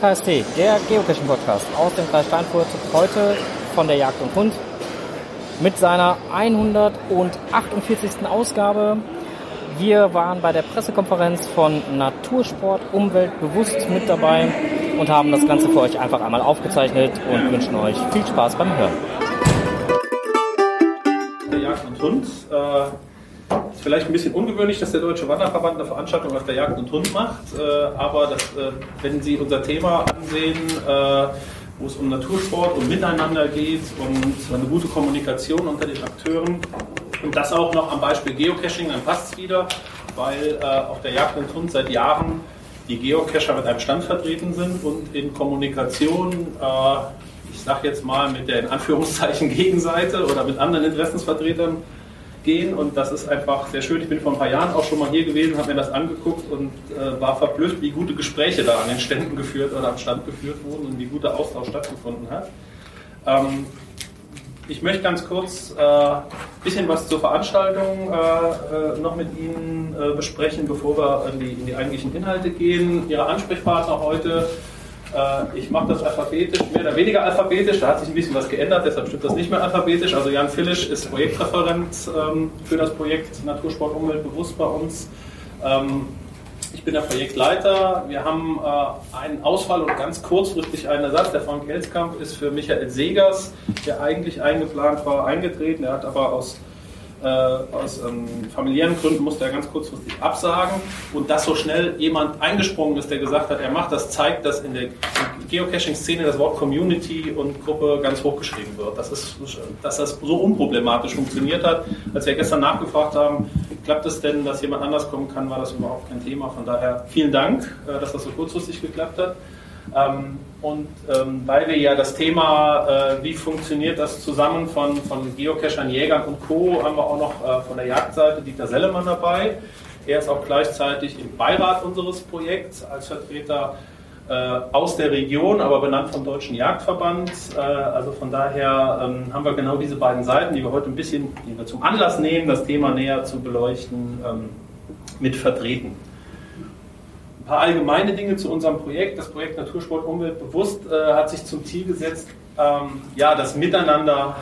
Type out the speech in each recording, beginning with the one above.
Podcast, der Geocaching-Podcast aus dem Kreis Steinfurt, heute von der Jagd und Hund mit seiner 148. Ausgabe. Wir waren bei der Pressekonferenz von Natursport Umwelt bewusst mit dabei und haben das Ganze für euch einfach einmal aufgezeichnet und wünschen euch viel Spaß beim Hören. Der Jagd und Hund. Äh ist vielleicht ein bisschen ungewöhnlich, dass der Deutsche Wanderverband eine Veranstaltung auf der Jagd und Hund macht, äh, aber das, äh, wenn Sie unser Thema ansehen, äh, wo es um Natursport und Miteinander geht und eine gute Kommunikation unter den Akteuren und das auch noch am Beispiel Geocaching, dann passt es wieder, weil äh, auf der Jagd und Hund seit Jahren die Geocacher mit einem Stand vertreten sind und in Kommunikation, äh, ich sage jetzt mal mit der in Anführungszeichen Gegenseite oder mit anderen Interessensvertretern gehen und das ist einfach sehr schön. Ich bin vor ein paar Jahren auch schon mal hier gewesen, habe mir das angeguckt und äh, war verblüfft, wie gute Gespräche da an den Ständen geführt oder am Stand geführt wurden und wie guter Austausch stattgefunden hat. Ähm, ich möchte ganz kurz ein äh, bisschen was zur Veranstaltung äh, äh, noch mit Ihnen äh, besprechen, bevor wir in die, in die eigentlichen Inhalte gehen. Ihre Ansprechpartner heute ich mache das alphabetisch, mehr oder weniger alphabetisch. Da hat sich ein bisschen was geändert, deshalb stimmt das nicht mehr alphabetisch. Also Jan Fillisch ist Projektreferent ähm, für das Projekt Natursport Umwelt bewusst bei uns. Ähm, ich bin der Projektleiter. Wir haben äh, einen Ausfall und ganz kurzfristig einen Ersatz. Der Frank Elskamp ist für Michael Segers, der eigentlich eingeplant war, eingetreten. Er hat aber aus äh, aus ähm, familiären Gründen musste er ganz kurzfristig absagen. Und dass so schnell jemand eingesprungen ist, der gesagt hat, er macht das, zeigt, dass in der Geocaching-Szene das Wort Community und Gruppe ganz hochgeschrieben wird. Das ist, dass das so unproblematisch funktioniert hat. Als wir gestern nachgefragt haben, klappt es denn, dass jemand anders kommen kann, war das überhaupt kein Thema. Von daher vielen Dank, äh, dass das so kurzfristig geklappt hat. Ähm, und ähm, weil wir ja das Thema, äh, wie funktioniert das zusammen von, von Geocachern, Jägern und Co., haben wir auch noch äh, von der Jagdseite Dieter Sellemann dabei. Er ist auch gleichzeitig im Beirat unseres Projekts als Vertreter äh, aus der Region, aber benannt vom Deutschen Jagdverband. Also von daher ähm, haben wir genau diese beiden Seiten, die wir heute ein bisschen, die wir zum Anlass nehmen, das Thema näher zu beleuchten, mit vertreten paar allgemeine Dinge zu unserem Projekt. Das Projekt Natursport Umwelt bewusst äh, hat sich zum Ziel gesetzt, ähm, ja, das Miteinander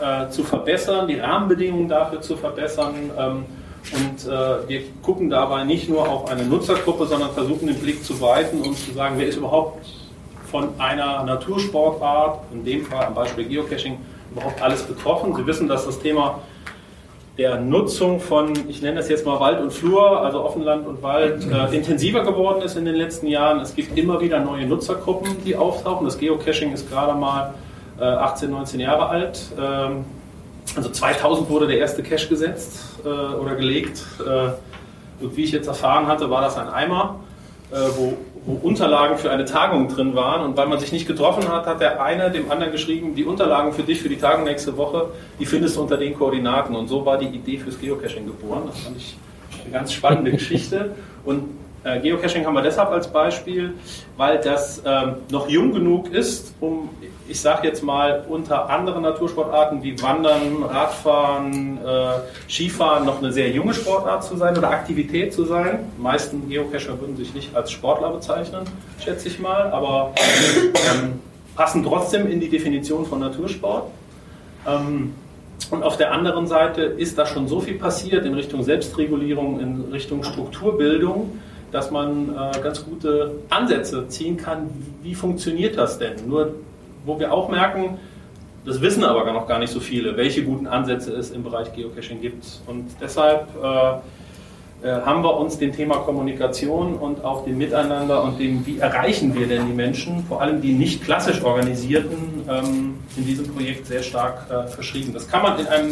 äh, zu verbessern, die Rahmenbedingungen dafür zu verbessern. Ähm, und äh, wir gucken dabei nicht nur auf eine Nutzergruppe, sondern versuchen den Blick zu weiten und zu sagen, wer ist überhaupt von einer Natursportart, in dem Fall am Beispiel Geocaching, überhaupt alles betroffen. Sie wissen, dass das Thema der Nutzung von, ich nenne das jetzt mal Wald und Flur, also Offenland und Wald, äh, intensiver geworden ist in den letzten Jahren. Es gibt immer wieder neue Nutzergruppen, die auftauchen. Das Geocaching ist gerade mal äh, 18, 19 Jahre alt. Ähm, also 2000 wurde der erste Cache gesetzt äh, oder gelegt. Äh, und wie ich jetzt erfahren hatte, war das ein Eimer, äh, wo wo Unterlagen für eine Tagung drin waren. Und weil man sich nicht getroffen hat, hat der eine dem anderen geschrieben, die Unterlagen für dich für die Tagung nächste Woche, die findest du unter den Koordinaten. Und so war die Idee fürs Geocaching geboren. Das fand ich eine ganz spannende Geschichte. Und äh, Geocaching haben wir deshalb als Beispiel, weil das ähm, noch jung genug ist, um, ich sage jetzt mal, unter anderen Natursportarten wie Wandern, Radfahren, äh, Skifahren noch eine sehr junge Sportart zu sein oder Aktivität zu sein. Die meisten Geocacher würden sich nicht als Sportler bezeichnen, schätze ich mal, aber ähm, passen trotzdem in die Definition von Natursport. Ähm, und auf der anderen Seite ist da schon so viel passiert in Richtung Selbstregulierung, in Richtung Strukturbildung, dass man äh, ganz gute Ansätze ziehen kann, wie funktioniert das denn? Nur, wo wir auch merken, das wissen aber noch gar nicht so viele, welche guten Ansätze es im Bereich Geocaching gibt. Und deshalb äh, äh, haben wir uns dem Thema Kommunikation und auch dem Miteinander und dem, wie erreichen wir denn die Menschen, vor allem die nicht klassisch organisierten, ähm, in diesem Projekt sehr stark äh, verschrieben. Das kann man in einem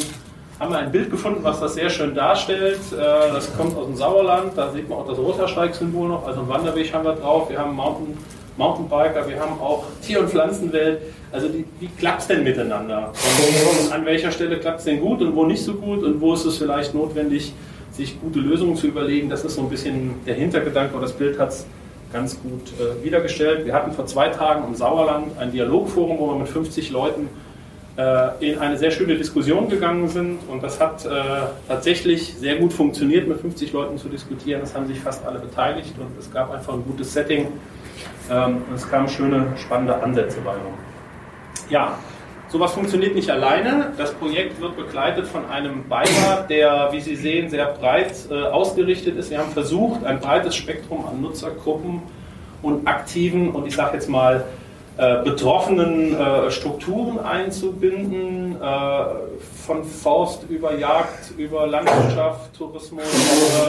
haben wir ein Bild gefunden, was das sehr schön darstellt. Äh, das kommt aus dem Sauerland, da sieht man auch das Rotersteig-Symbol noch, also einen Wanderweg haben wir drauf, wir haben Mountain, Mountainbiker, wir haben auch Tier- und Pflanzenwelt. Also die, wie klappt es denn miteinander? Und an welcher Stelle klappt es denn gut und wo nicht so gut und wo ist es vielleicht notwendig, sich gute Lösungen zu überlegen? Das ist so ein bisschen der Hintergedanke, aber das Bild hat es ganz gut äh, wiedergestellt. Wir hatten vor zwei Tagen im Sauerland ein Dialogforum, wo wir mit 50 Leuten äh, in eine sehr schöne Diskussion gegangen sind und das hat äh, tatsächlich sehr gut funktioniert, mit 50 Leuten zu diskutieren. Es haben sich fast alle beteiligt und es gab einfach ein gutes Setting, Ähm, es kamen schöne, spannende Ansätze bei rum. Ja, sowas funktioniert nicht alleine. Das Projekt wird begleitet von einem Beirat, der, wie Sie sehen, sehr breit äh, ausgerichtet ist. Wir haben versucht, ein breites Spektrum an Nutzergruppen und aktiven und ich sage jetzt mal äh, betroffenen äh, Strukturen einzubinden, äh, von Forst über Jagd, über Landwirtschaft, Tourismus,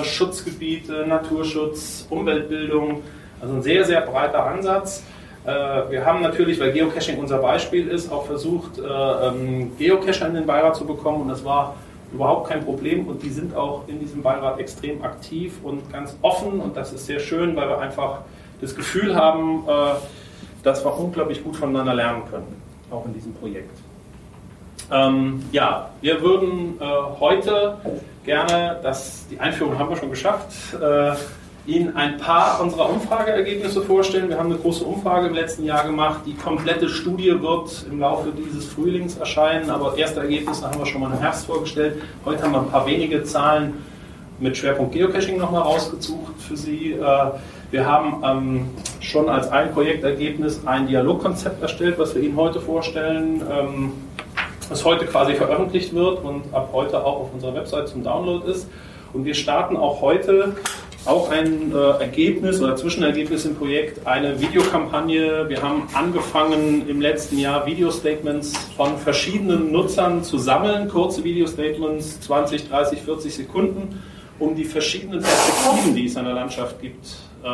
Schutzgebiete, Naturschutz, Umweltbildung. Also ein sehr, sehr breiter Ansatz. Äh, wir haben natürlich, weil Geocaching unser Beispiel ist, auch versucht, äh, ähm, Geocacher in den Beirat zu bekommen und das war überhaupt kein Problem und die sind auch in diesem Beirat extrem aktiv und ganz offen und das ist sehr schön, weil wir einfach das Gefühl haben, dass wir unglaublich gut voneinander lernen können, auch in diesem Projekt. Ähm, ja, wir würden äh, heute gerne, das, die Einführung haben wir schon geschafft, äh, Ihnen ein paar unserer Umfrageergebnisse vorstellen. Wir haben eine große Umfrage im letzten Jahr gemacht. Die komplette Studie wird im Laufe dieses Frühlings erscheinen, aber erste Ergebnisse haben wir schon mal im Herbst vorgestellt. Heute haben wir ein paar wenige Zahlen mit Schwerpunkt Geocaching nochmal rausgesucht für Sie. Äh, wir haben ähm, schon als ein Projektergebnis ein Dialogkonzept erstellt, was wir Ihnen heute vorstellen, ähm, das heute quasi veröffentlicht wird und ab heute auch auf unserer Website zum Download ist. Und wir starten auch heute auch ein äh, Ergebnis oder Zwischenergebnis im Projekt, eine Videokampagne. Wir haben angefangen im letzten Jahr Video-Statements von verschiedenen Nutzern zu sammeln, kurze Video-Statements, 20, 30, 40 Sekunden, um die verschiedenen Perspektiven, die es in der Landschaft gibt, äh,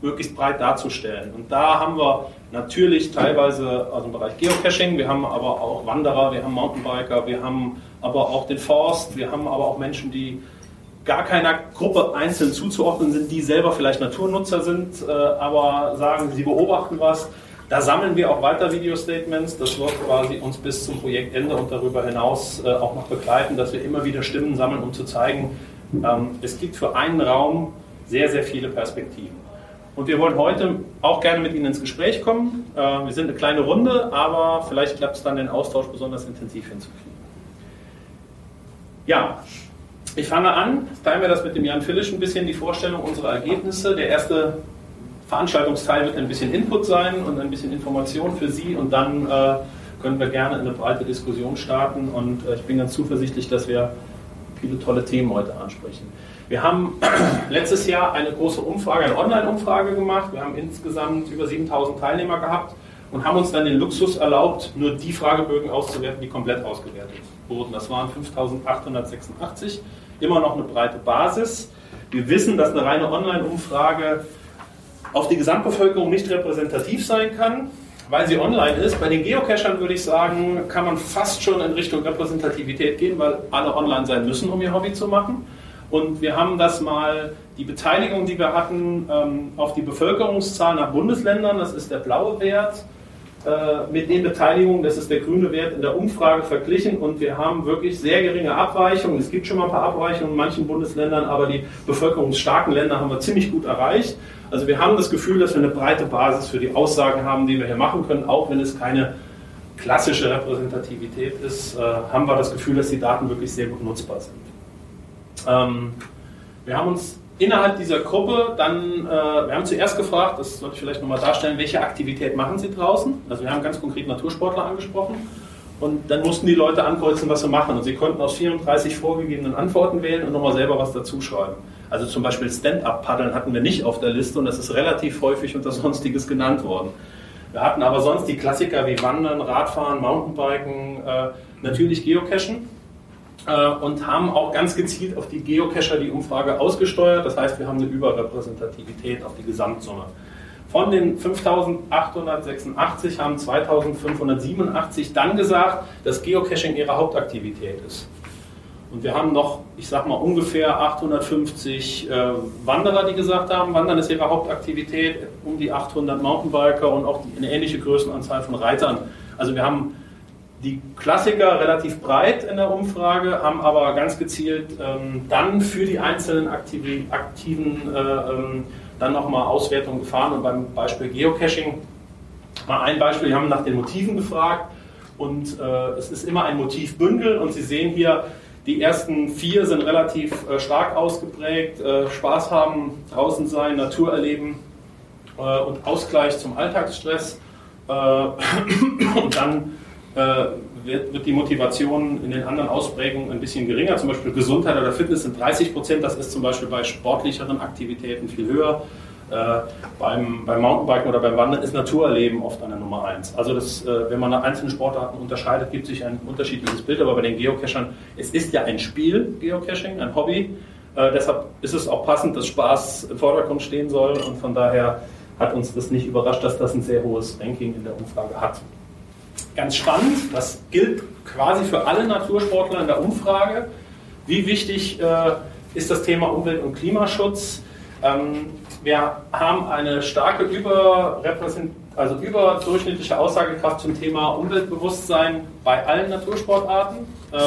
möglichst breit darzustellen. Und da haben wir natürlich teilweise aus dem Bereich Geocaching, wir haben aber auch Wanderer, wir haben Mountainbiker, wir haben aber auch den Forst, wir haben aber auch Menschen, die gar keiner Gruppe einzeln zuzuordnen sind, die selber vielleicht Naturnutzer sind, äh, aber sagen, sie beobachten was. Da sammeln wir auch weiter Video-Statements. Das wird quasi uns bis zum Projektende und darüber hinaus äh, auch noch begleiten, dass wir immer wieder Stimmen sammeln, um zu zeigen, ähm, es gibt für einen Raum sehr, sehr viele Perspektiven. Und wir wollen heute auch gerne mit Ihnen ins Gespräch kommen. Äh, wir sind eine kleine Runde, aber vielleicht klappt es dann, den Austausch besonders intensiv hinzukriegen. Ja, ich fange an, teilen wir das mit dem Jan Fillisch ein bisschen, die Vorstellung unserer Ergebnisse. Der erste Veranstaltungsteil wird ein bisschen Input sein und ein bisschen Information für Sie und dann äh, können wir gerne eine breite Diskussion starten und äh, ich bin ganz zuversichtlich, dass wir viele tolle Themen heute ansprechen. Wir haben letztes Jahr eine große Umfrage, eine Online-Umfrage gemacht. Wir haben insgesamt über 7000 Teilnehmer gehabt und haben uns dann den Luxus erlaubt, nur die Fragebögen auszuwerten, die komplett ausgewertet wurden. Das waren 5886, immer noch eine breite Basis. Wir wissen, dass eine reine Online-Umfrage auf die Gesamtbevölkerung nicht repräsentativ sein kann, weil sie online ist. Bei den Geocachern würde ich sagen, kann man fast schon in Richtung Repräsentativität gehen, weil alle online sein müssen, um ihr Hobby zu machen. Und wir haben das mal, die Beteiligung, die wir hatten, ähm, auf die Bevölkerungszahl nach Bundesländern, das ist der blaue Wert, mit den Beteiligungen, das ist der grüne Wert in der Umfrage verglichen und wir haben wirklich sehr geringe Abweichungen. Es gibt schon mal ein paar Abweichungen in manchen Bundesländern, aber die bevölkerungsstarken Länder haben wir ziemlich gut erreicht. Also wir haben das Gefühl, dass wir eine breite Basis für die Aussagen haben, die wir hier machen können, auch wenn es keine klassische Repräsentativität ist, äh, haben wir das Gefühl, dass die Daten wirklich sehr gut nutzbar sind. Ähm, wir haben uns innerhalb dieser Gruppe dann, äh, wir haben zuerst gefragt, das sollte ich vielleicht nochmal darstellen, welche Aktivität machen Sie draußen? Also wir haben ganz konkret Natursportler angesprochen und dann mussten die Leute ankreuzen, was sie machen und sie konnten aus 34 vorgegebenen Antworten wählen und nochmal selber was dazu schreiben. Also zum Beispiel Stand-up-Paddeln hatten wir nicht auf der Liste und das ist relativ häufig unter Sonstiges genannt worden. Wir hatten aber sonst die Klassiker wie Wandern, Radfahren, Mountainbiken, äh, natürlich Geocachen und haben auch ganz gezielt auf die Geocacher die Umfrage ausgesteuert. Das heißt, wir haben eine Überrepräsentativität auf die Gesamtsumme. Von den 5886 haben 2587 dann gesagt, dass Geocaching ihre Hauptaktivität ist. Und wir haben noch, ich sag mal, ungefähr 850 äh, Wanderer, die gesagt haben, Wandern ist ihre Hauptaktivität, um die 800 Mountainbiker und auch die, eine ähnliche Größenanzahl von Reitern. Also wir haben die Klassiker relativ breit in der Umfrage, haben aber ganz gezielt ähm, dann für die einzelnen Aktiven, Aktiven äh, ähm, dann nochmal Auswertungen gefahren. Und beim Beispiel Geocaching mal ein Beispiel, wir haben nach den Motiven gefragt und äh, es ist immer ein Motivbündel und Sie sehen hier, die ersten vier sind relativ äh, stark ausgeprägt, äh, Spaß haben, draußen sein, Natur erleben äh, und Ausgleich zum Alltagsstress. Äh, und dann wird, wird, die Motivation in den anderen Ausprägungen ein bisschen geringer. Zum Beispiel Gesundheit oder Fitness sind 30 Prozent. Das ist zum Beispiel bei sportlicheren Aktivitäten viel höher. Äh, beim, beim, Mountainbiken oder beim Wandern ist Naturerleben oft der Nummer eins. Also das, äh, wenn man nach einzelnen Sportarten unterscheidet, gibt sich ein unterschiedliches Bild. Aber bei den Geocachern, es ist ja ein Spiel, Geocaching, ein Hobby. Äh, deshalb ist es auch passend, dass Spaß im Vordergrund stehen soll. Und von daher hat uns das nicht überrascht, dass das ein sehr hohes Ranking in der Umfrage hat. Ganz spannend, das gilt quasi für alle Natursportler in der Umfrage. Wie wichtig äh, ist das Thema Umwelt- und Klimaschutz? Ähm, wir haben eine starke also überdurchschnittliche Aussagekraft zum Thema Umweltbewusstsein bei allen Natursportarten. Äh,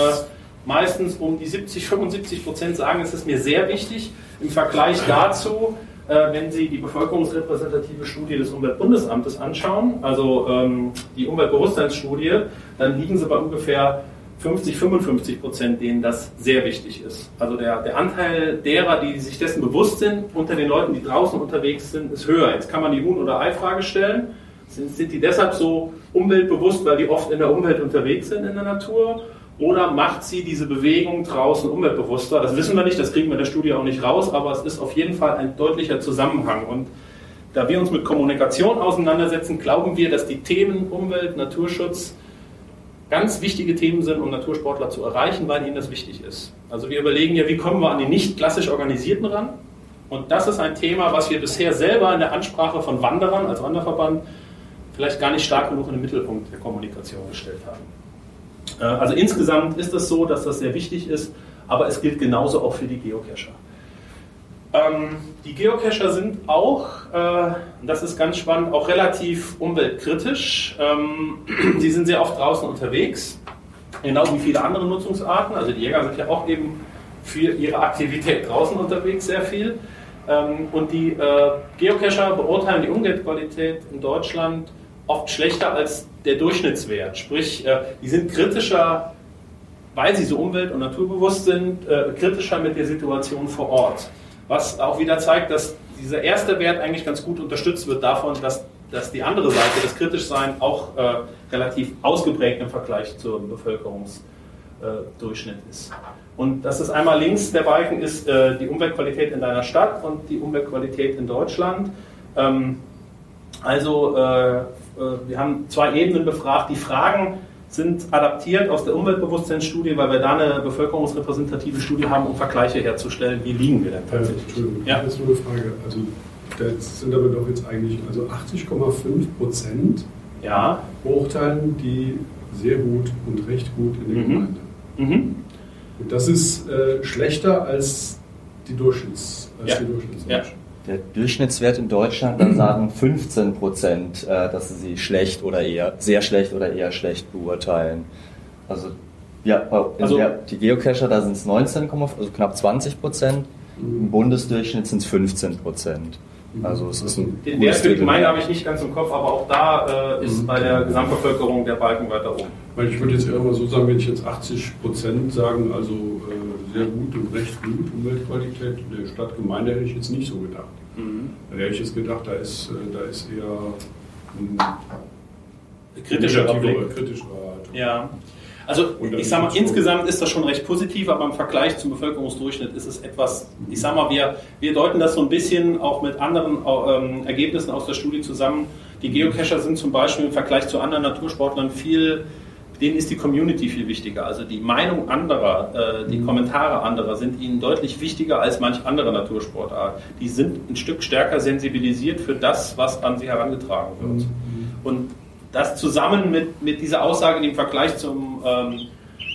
meistens um die 70, 75 Prozent sagen, es ist mir sehr wichtig. Im Vergleich dazu, wenn Sie die bevölkerungsrepräsentative Studie des Umweltbundesamtes anschauen, also ähm, die Umweltbewusstseinsstudie, dann liegen Sie bei ungefähr 50, 55 Prozent, denen das sehr wichtig ist. Also der, der Anteil derer, die sich dessen bewusst sind, unter den Leuten, die draußen unterwegs sind, ist höher. Jetzt kann man die Huhn- oder Ei-Frage stellen. Sind, sind die deshalb so umweltbewusst, weil die oft in der Umwelt unterwegs sind in der Natur? Oder macht sie diese Bewegung draußen umweltbewusster? Das wissen wir nicht, das kriegen wir in der Studie auch nicht raus, aber es ist auf jeden Fall ein deutlicher Zusammenhang. Und da wir uns mit Kommunikation auseinandersetzen, glauben wir, dass die Themen Umwelt, Naturschutz, ganz wichtige Themen sind, um Natursportler zu erreichen, weil ihnen das wichtig ist. Also wir überlegen ja, wie kommen wir an die nicht klassisch Organisierten ran? Und das ist ein Thema, was wir bisher selber in der Ansprache von Wanderern als Wanderverband vielleicht gar nicht stark genug in den Mittelpunkt der Kommunikation gestellt haben. Äh, also insgesamt ist es so, dass das sehr wichtig ist, aber es gilt genauso auch für die Geocacher. Ähm, die Geocacher sind auch, äh, das ist ganz spannend, auch relativ umweltkritisch. Ähm, sie sind sehr oft draußen unterwegs, genau wie viele andere Nutzungsarten. Also die Jäger sind ja auch eben für ihre Aktivität draußen unterwegs sehr viel. Ähm, und die äh, Geocacher beurteilen die Umweltqualität in Deutschland oft schlechter als der Durchschnittswert. Sprich, äh, die sind kritischer, weil sie so umwelt- und naturbewusst sind, äh, kritischer mit der Situation vor Ort. Was auch wieder zeigt, dass dieser erste Wert eigentlich ganz gut unterstützt wird davon, dass, dass die andere Seite, das Kritischsein, auch äh, relativ ausgeprägt im Vergleich zum Bevölkerungsdurchschnitt ist. Und das ist einmal links, der Balken ist die Umweltqualität in deiner Stadt und die Umweltqualität in Deutschland. Ähm, also wir haben zwei Ebenen befragt. Die Fragen sind adaptiert aus der Umweltbewusstseinsstudie, weil wir da eine bevölkerungsrepräsentative Studie haben, um Vergleiche herzustellen. Wie liegen wir denn äh, tatsächlich? Äh, Entschuldigung, ja. das ist nur eine Frage. Also, das sind aber doch jetzt eigentlich also 80,5 Prozent ja. beurteilen die sehr gut und recht gut in der mhm. Gemeinde. Mhm. Und das ist äh, schlechter als die Durchschnitts, als ja. die Durchschnittsmenschen. Ja. Der Durchschnittswert in Deutschland, da sagen 15 Prozent, äh, dass sie sie schlecht oder eher, sehr schlecht oder eher schlecht beurteilen. Also, ja, also der, die Geocacher, da sind es 19, also knapp 20 Prozent. Im Bundesdurchschnitt sind es 15 Prozent. Also es ist ein Den die Gemeinde habe ich nicht ganz im Kopf, aber auch da äh, ist mhm. bei der Gesamtbevölkerung der Balken weiter oben. Weil ich würde jetzt eher mal so sagen, wenn ich jetzt 80 Prozent sagen, also äh, sehr gut und recht gut Umweltqualität der Stadtgemeinde hätte ich jetzt nicht so gedacht. Mhm. Da hätte ich jetzt gedacht, da ist, äh, da ist eher ein kritischer Blick. Kritischere Haltung. Ja. Also ich sage mal, insgesamt ist das schon recht positiv, aber im Vergleich zum Bevölkerungsdurchschnitt ist es etwas, ich sage mal, wir, wir deuten das so ein bisschen auch mit anderen ähm, Ergebnissen aus der Studie zusammen. Die Geocacher sind zum Beispiel im Vergleich zu anderen Natursportlern viel, denen ist die Community viel wichtiger. Also die Meinung anderer, äh, die mhm. Kommentare anderer sind ihnen deutlich wichtiger als manch andere Natursportart. Die sind ein Stück stärker sensibilisiert für das, was an sie herangetragen wird. Mhm. Und das zusammen mit, mit dieser Aussage, die im Vergleich zum, ähm,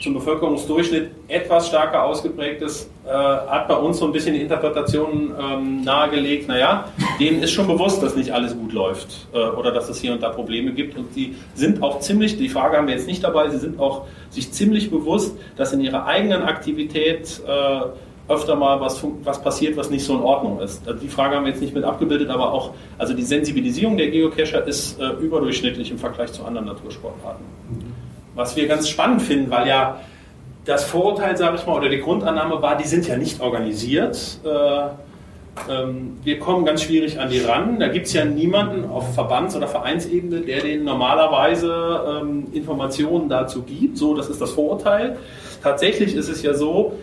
zum Bevölkerungsdurchschnitt etwas stärker ausgeprägt ist, äh, hat bei uns so ein bisschen die Interpretation ähm, nahegelegt, naja, denen ist schon bewusst, dass nicht alles gut läuft äh, oder dass es hier und da Probleme gibt und sie sind auch ziemlich, die Frage haben wir jetzt nicht dabei, sie sind auch sich ziemlich bewusst, dass in ihrer eigenen Aktivität äh, öfter mal was, was passiert, was nicht so in Ordnung ist. Also die Frage haben wir jetzt nicht mit abgebildet, aber auch, also die Sensibilisierung der Geocacher ist äh, überdurchschnittlich im Vergleich zu anderen Natursportarten. Was wir ganz spannend finden, weil ja das Vorurteil, sage ich mal, oder die Grundannahme war, die sind ja nicht organisiert. Äh, ähm, wir kommen ganz schwierig an die ran. Da gibt es ja niemanden auf Verbands- oder Vereinsebene, der denen normalerweise ähm, Informationen dazu gibt. So, das ist das Vorurteil. Tatsächlich ist es ja so,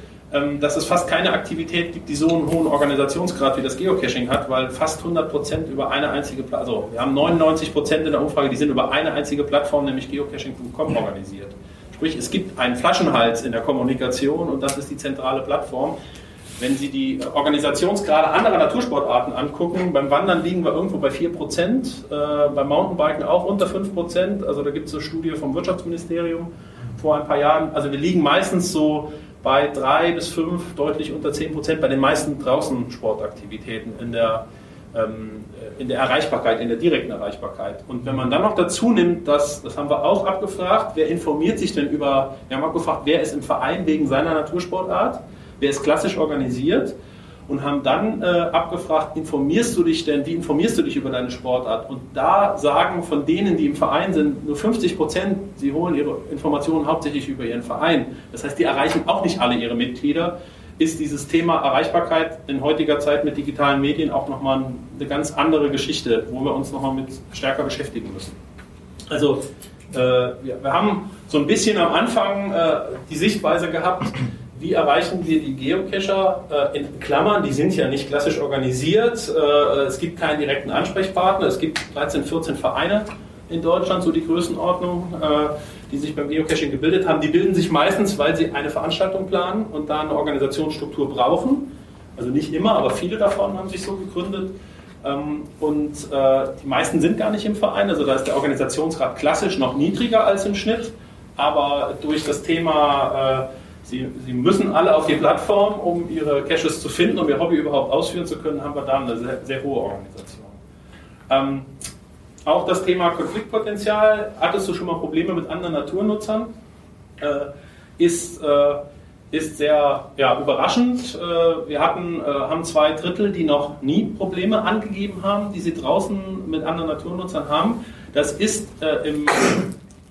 dass es fast keine Aktivität gibt, die so einen hohen Organisationsgrad wie das Geocaching hat, weil fast 100 Prozent über eine einzige Plattform, also wir haben 99 Prozent in der Umfrage, die sind über eine einzige Plattform, nämlich geocaching.com organisiert. Sprich, es gibt einen Flaschenhals in der Kommunikation und das ist die zentrale Plattform. Wenn Sie die Organisationsgrade anderer Natursportarten angucken, beim Wandern liegen wir irgendwo bei 4%, äh, beim Mountainbiken auch unter 5%. Also da gibt es eine Studie vom Wirtschaftsministerium vor ein paar Jahren. Also wir liegen meistens so bei 3 bis 5, deutlich unter 10% bei den meisten draußen Sportaktivitäten in der, ähm, in der Erreichbarkeit, in der direkten Erreichbarkeit. Und wenn man dann noch dazu nimmt, dass, das haben wir auch abgefragt, wer informiert sich denn über, wir haben abgefragt, wer ist im Verein wegen seiner Natursportart? wer ist klassisch organisiert und haben dann äh, abgefragt, informierst du dich denn, wie informierst du dich über deine Sportart? Und da sagen von denen, die im Verein sind, nur 50 Prozent, sie holen ihre Informationen hauptsächlich über ihren Verein. Das heißt, die erreichen auch nicht alle ihre Mitglieder. Ist dieses Thema Erreichbarkeit in heutiger Zeit mit digitalen Medien auch nochmal eine ganz andere Geschichte, wo wir uns nochmal mit stärker beschäftigen müssen. Also äh, wir, wir, haben so ein bisschen am Anfang äh, die Sichtweise gehabt, wie erreichen wir die Geocacher äh, in Klammern? Die sind ja nicht klassisch organisiert. Äh, es gibt keinen direkten Ansprechpartner. Es gibt 13, 14 Vereine in Deutschland, so die Größenordnung, äh, die sich beim Geocaching gebildet haben. Die bilden sich meistens, weil sie eine Veranstaltung planen und da eine Organisationsstruktur brauchen. Also nicht immer, aber viele davon haben sich so gegründet. Ähm, und äh, die meisten sind gar nicht im Verein. Also da ist der Organisationsgrad klassisch noch niedriger als im Schnitt. Aber durch das Thema äh, Sie, Sie, müssen alle auf die Plattform, um Ihre Caches zu finden, um Ihr Hobby überhaupt ausführen zu können, haben wir da eine sehr, sehr hohe Organisation. Ähm, auch das Thema Konfliktpotenzial. Hattest du schon mal Probleme mit anderen Naturnutzern? Äh, ist, äh, ist sehr ja, überraschend. Äh, wir hatten, äh, haben zwei Drittel, die noch nie Probleme angegeben haben, die sie draußen mit anderen Naturnutzern haben. Das ist äh, im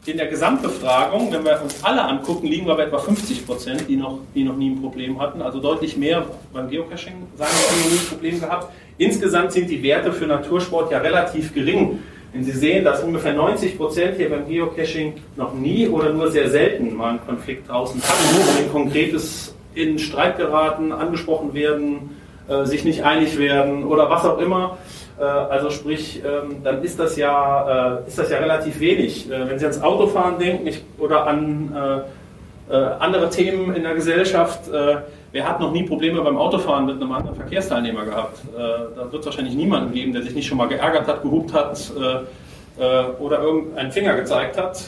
in der Gesamtbefragung, wenn wir uns alle angucken, liegen wir bei etwa 50 Prozent, die noch, die noch nie ein Problem hatten. Also deutlich mehr beim Geocaching sagen, wir haben nie ein Problem gehabt. Insgesamt sind die Werte für Natursport ja relativ gering. Wenn Sie sehen, dass ungefähr 90 Prozent hier beim Geocaching noch nie oder nur sehr selten mal einen Konflikt draußen hatten, ein konkretes in Streit geraten, angesprochen werden, äh, sich nicht einig werden oder was auch immer also sprich, ähm, dann ist das ja, äh, ist das ja relativ wenig. Äh, wenn Sie ans Autofahren denken oder an andere Themen in der Gesellschaft, wer hat noch nie Probleme beim Autofahren mit einem anderen Verkehrsteilnehmer gehabt? Da wird es wahrscheinlich niemanden geben, der sich nicht schon mal geärgert hat, gehupt hat oder irgendeinen Finger gezeigt hat.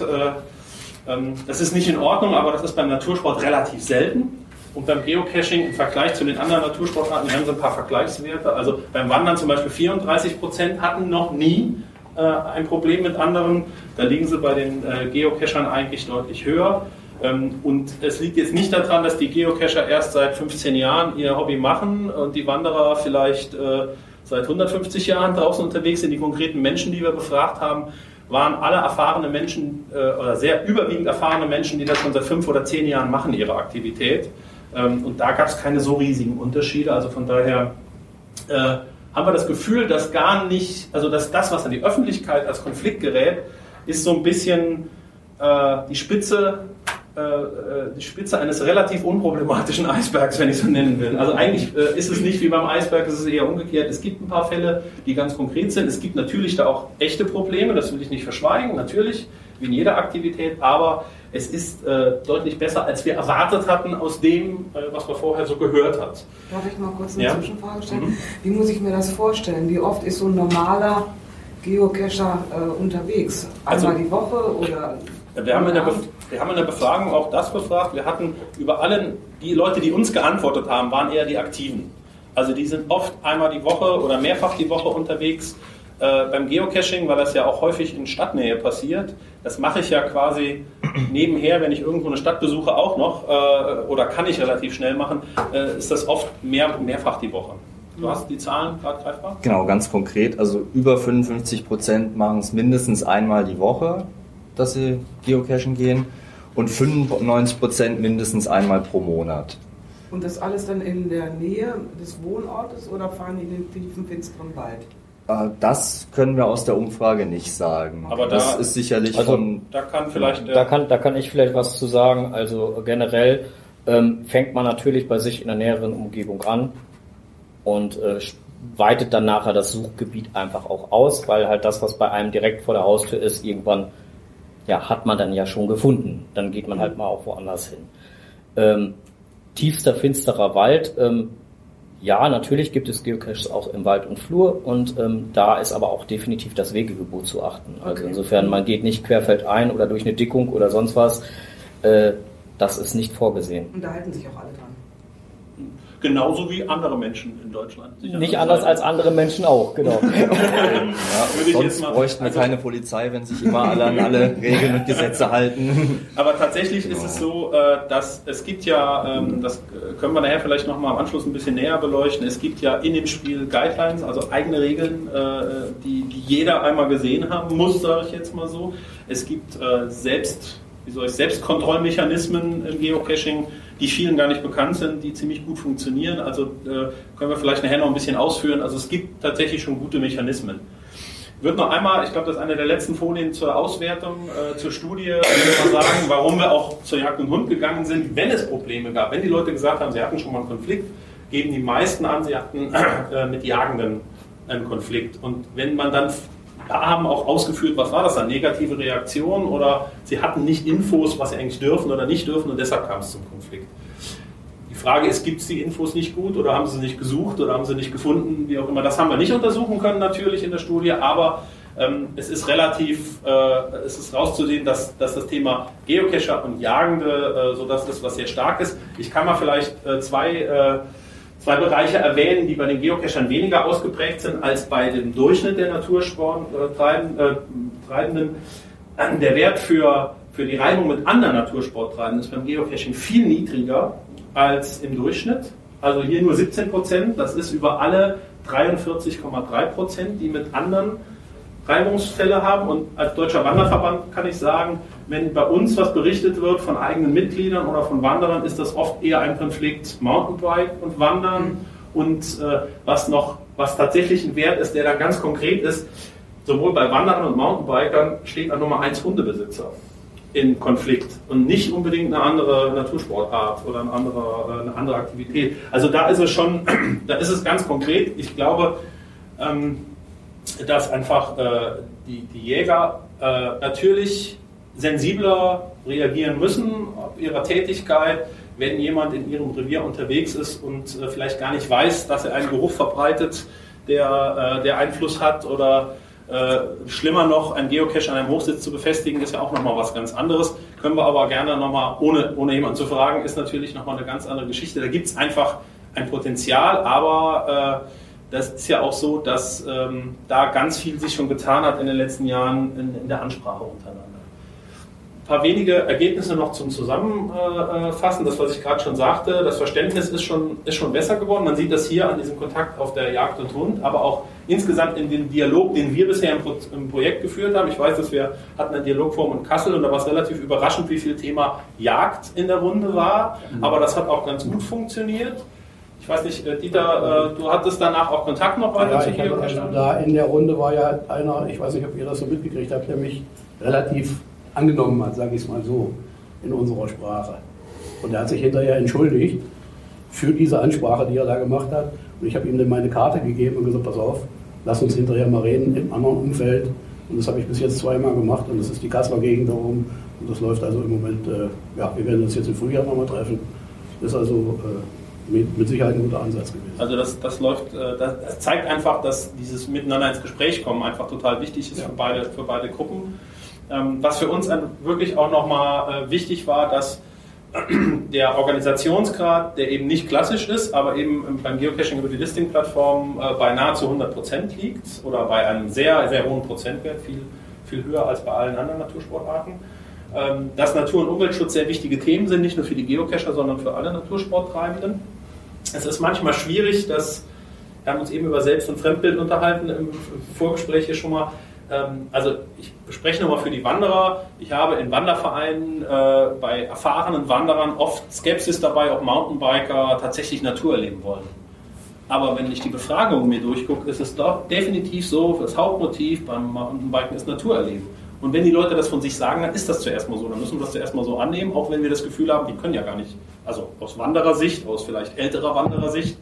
Ähm, das ist nicht in Ordnung, aber das ist beim Natursport relativ selten. Und beim Geocaching im Vergleich zu den anderen Natursportarten, wir haben so ein paar Vergleichswerte. Also beim Wandern zum Beispiel 34 Prozent hatten noch nie äh, ein Problem mit anderen. Da liegen sie bei den äh, Geocachern eigentlich deutlich höher. Ähm, und es liegt jetzt nicht daran, dass die Geocacher erst seit 15 Jahren ihr Hobby machen und die Wanderer vielleicht äh, seit 150 Jahren draußen unterwegs sind. Die konkreten Menschen, die wir befragt haben, waren alle erfahrene Menschen äh, oder sehr überwiegend erfahrene Menschen, die das schon seit fünf oder zehn Jahren machen, ihre Aktivität. Ähm, und da gab es keine so riesigen Unterschiede. Also von daher äh, haben wir das Gefühl, dass gar nicht, also dass das, was an die Öffentlichkeit als Konflikt gerät, ist so ein bisschen äh, die Spitze äh, äh, die Spitze eines relativ unproblematischen Eisbergs, wenn ich so nennen will. Also eigentlich äh, ist es nicht wie beim Eisberg, es ist eher umgekehrt. Es gibt ein paar Fälle, die ganz konkret sind. Es gibt natürlich da auch echte Probleme, das will ich nicht verschweigen, natürlich, wie in jeder Aktivität, aber es ist äh, deutlich besser, als wir erwartet hatten aus dem, äh, was man vorher so gehört hat. Darf ich mal kurz eine ja? Zwischenfrage stellen? Mhm. Wie muss ich mir das vorstellen? Wie oft ist so ein normaler Geocacher äh, unterwegs? Einmal also, die Woche oder? Wir haben, in der wir haben in der Befragung auch das befragt. Wir hatten über allen, die Leute, die uns geantwortet haben, waren eher die Aktiven. Also die sind oft einmal die Woche oder mehrfach die Woche unterwegs. Äh, beim Geocaching, weil das ja auch häufig in Stadtnähe passiert, das mache ich ja quasi nebenher, wenn ich irgendwo eine Stadt besuche, auch noch, äh, oder kann ich relativ schnell machen, äh, ist das oft mehr, mehrfach die Woche. Du hast die Zahlen gerade greifbar? Genau, ganz konkret. Also über 55 Prozent machen es mindestens einmal die Woche, dass sie geocachen gehen und 95 Prozent mindestens einmal pro Monat. Und das alles dann in der Nähe des Wohnortes oder fahren die in den tiefen, finsteren Wald? Äh, das können wir aus der Umfrage nicht sagen. Aber das da- ist sicherlich Also, von. Da kann vielleicht der, Da kann, da kann ich vielleicht was zu sagen. Also generell ähm, fängt man natürlich bei sich in der näheren Umgebung an und äh, weitet dann nachher das Suchgebiet einfach auch aus, weil halt das, was bei einem direkt vor der Haustür ist, irgendwann ja, hat man dann ja schon gefunden. Dann geht man halt mal auch woanders hin. Ähm, tiefster, finsterer Wald. Ähm, ja, natürlich gibt es Geocaches auch im Wald und Flur und ähm, da ist aber auch definitiv das Wegegebot zu achten. Also Okay. insofern, man geht nicht querfeldein oder durch eine Dickung oder sonst was. Äh, das ist nicht vorgesehen. Und da halten sich auch alle dran. Genauso wie andere Menschen in Deutschland. Nicht anders als andere Menschen auch, genau. Ja, sonst bräuchten wir also- keine Polizei, wenn sich immer alle an alle Regeln und Gesetze halten. Aber tatsächlich ist es so, äh, dass es gibt ja, ähm, das äh, können wir nachher vielleicht nochmal am Anschluss ein bisschen näher beleuchten, es gibt ja in dem Spiel Guidelines, also eigene Regeln, äh, die, die jeder einmal gesehen haben muss, sage ich jetzt mal so. Es gibt selbst, wie soll ich, Selbstkontrollmechanismen im Geocaching, die vielen gar nicht bekannt sind, die ziemlich gut funktionieren. Also äh, können wir vielleicht nachher noch ein bisschen ausführen. Also es gibt tatsächlich schon gute Mechanismen. Ich würde noch einmal, ich glaube, das ist eine der letzten Folien zur Auswertung, äh, zur Studie, äh, mal sagen, warum wir auch zur Jagd und Hund gegangen sind, wenn es Probleme gab. Wenn die Leute gesagt haben, sie hatten schon mal einen Konflikt, geben die meisten an, sie hatten äh, mit Jagenden einen Konflikt. Und wenn man dann da haben auch ausgeführt, was war das dann, negative Reaktion oder sie hatten nicht Infos, was sie eigentlich dürfen oder nicht dürfen und deshalb kam es zum Konflikt. Die Frage ist, gibt es die Infos nicht gut oder haben sie nicht gesucht oder haben sie nicht gefunden, wie auch immer. Das haben wir nicht untersuchen können natürlich in der Studie, aber ähm, es ist relativ, äh, es ist rauszusehen, dass, dass das Thema Geocacher und Jagende äh, so das ist, was sehr stark ist. Ich kann mal vielleicht äh, zwei, äh, zwei Bereiche erwähnen, die bei den Geocachern weniger ausgeprägt sind als bei dem Durchschnitt der Natursporttreibenden. Äh, der Wert für, für die Reibung mit anderen Natursporttreibenden ist beim Geocaching viel niedriger als im Durchschnitt. Also hier nur 17 Prozent, das ist über alle 43,3 Prozent, die mit anderen Reibungsfälle haben. Und als Deutscher Wanderverband kann ich sagen, wenn bei uns was berichtet wird von eigenen Mitgliedern oder von Wanderern, ist das oft eher ein Konflikt Mountainbike und Wandern. Und äh, was noch, was tatsächlich ein Wert ist, der dann ganz konkret ist, sowohl bei Wanderern und Mountainbikern steht an Nummer 1 Hundebesitzer in Konflikt und nicht unbedingt eine andere Natursportart oder eine andere, eine andere Aktivität. Also da ist es schon, da ist es ganz konkret. Ich glaube, ähm, dass einfach äh, die, die Jäger äh, natürlich sensibler reagieren müssen auf ihrer Tätigkeit, wenn jemand in ihrem Revier unterwegs ist und äh, vielleicht gar nicht weiß, dass er einen Geruch verbreitet, der, äh, der Einfluss hat oder äh, schlimmer noch, ein Geocache an einem Hochsitz zu befestigen, ist ja auch nochmal was ganz anderes. Können wir aber gerne nochmal, ohne, ohne jemanden zu fragen, ist natürlich nochmal eine ganz andere Geschichte. Da gibt es einfach ein Potenzial, aber äh, das ist ja auch so, dass ähm, da ganz viel sich schon getan hat in den letzten Jahren in, in der Ansprache untereinander. Ein paar wenige Ergebnisse noch zum Zusammenfassen. Das, was ich gerade schon sagte, das Verständnis ist schon, ist schon besser geworden. Man sieht das hier an diesem Kontakt auf der Jagd und Hund, aber auch insgesamt in dem Dialog, den wir bisher im, Pro im Projekt geführt haben. Ich weiß, dass wir hatten eine Dialogform in Kassel und da war es relativ überraschend, wie viel Thema Jagd in der Runde war. Aber das hat auch ganz gut funktioniert. Ich weiß nicht, äh, Dieter, äh, du hattest danach auch Kontakt noch weiter Ja, zu hatte, also da in der Runde war ja einer, ich weiß nicht, ob ihr das so mitgekriegt habt, der mich relativ angenommen hat, sage ich es mal so, in unserer Sprache. Und er hat sich hinterher entschuldigt für diese Ansprache, die er da gemacht hat. Und ich habe ihm dann meine Karte gegeben und gesagt, pass auf, lass uns hinterher mal reden im anderen Umfeld. Und das habe ich bis jetzt zweimal gemacht und das ist die Kasseler Gegend darum. Und das läuft also im Moment, äh, ja, wir werden uns jetzt im Frühjahr nochmal treffen. Das ist also äh, mit, mit Sicherheit ein guter Ansatz gewesen. Also das, das läuft, äh, das, das zeigt einfach, dass dieses Miteinander ins Gespräch kommen einfach total wichtig ist Ja. für, beide, für beide Gruppen. Ähm, was für uns wirklich auch nochmal äh, wichtig war, dass der Organisationsgrad, der eben nicht klassisch ist, aber eben beim Geocaching über die Listing-Plattform äh, bei nahezu 100% liegt oder bei einem sehr, sehr hohen Prozentwert, viel, viel höher als bei allen anderen Natursportarten. Ähm, dass Natur- und Umweltschutz sehr wichtige Themen sind, nicht nur für die Geocacher, sondern für alle Natursporttreibenden. Es ist manchmal schwierig, dass wir haben uns eben über Selbst- und Fremdbild unterhalten im Vorgespräch hier schon mal. Ähm, also ich spreche nochmal für die Wanderer. Ich habe in Wandervereinen äh, bei erfahrenen Wanderern oft Skepsis dabei, ob Mountainbiker tatsächlich Natur erleben wollen. Aber wenn ich die Befragung mir durchgucke, ist es doch definitiv so, das Hauptmotiv beim Mountainbiken ist Natur erleben. Und wenn die Leute das von sich sagen, dann ist das zuerst mal so. Dann müssen wir das zuerst mal so annehmen, auch wenn wir das Gefühl haben, die können ja gar nicht, also aus Wanderersicht, aus vielleicht älterer Wanderersicht,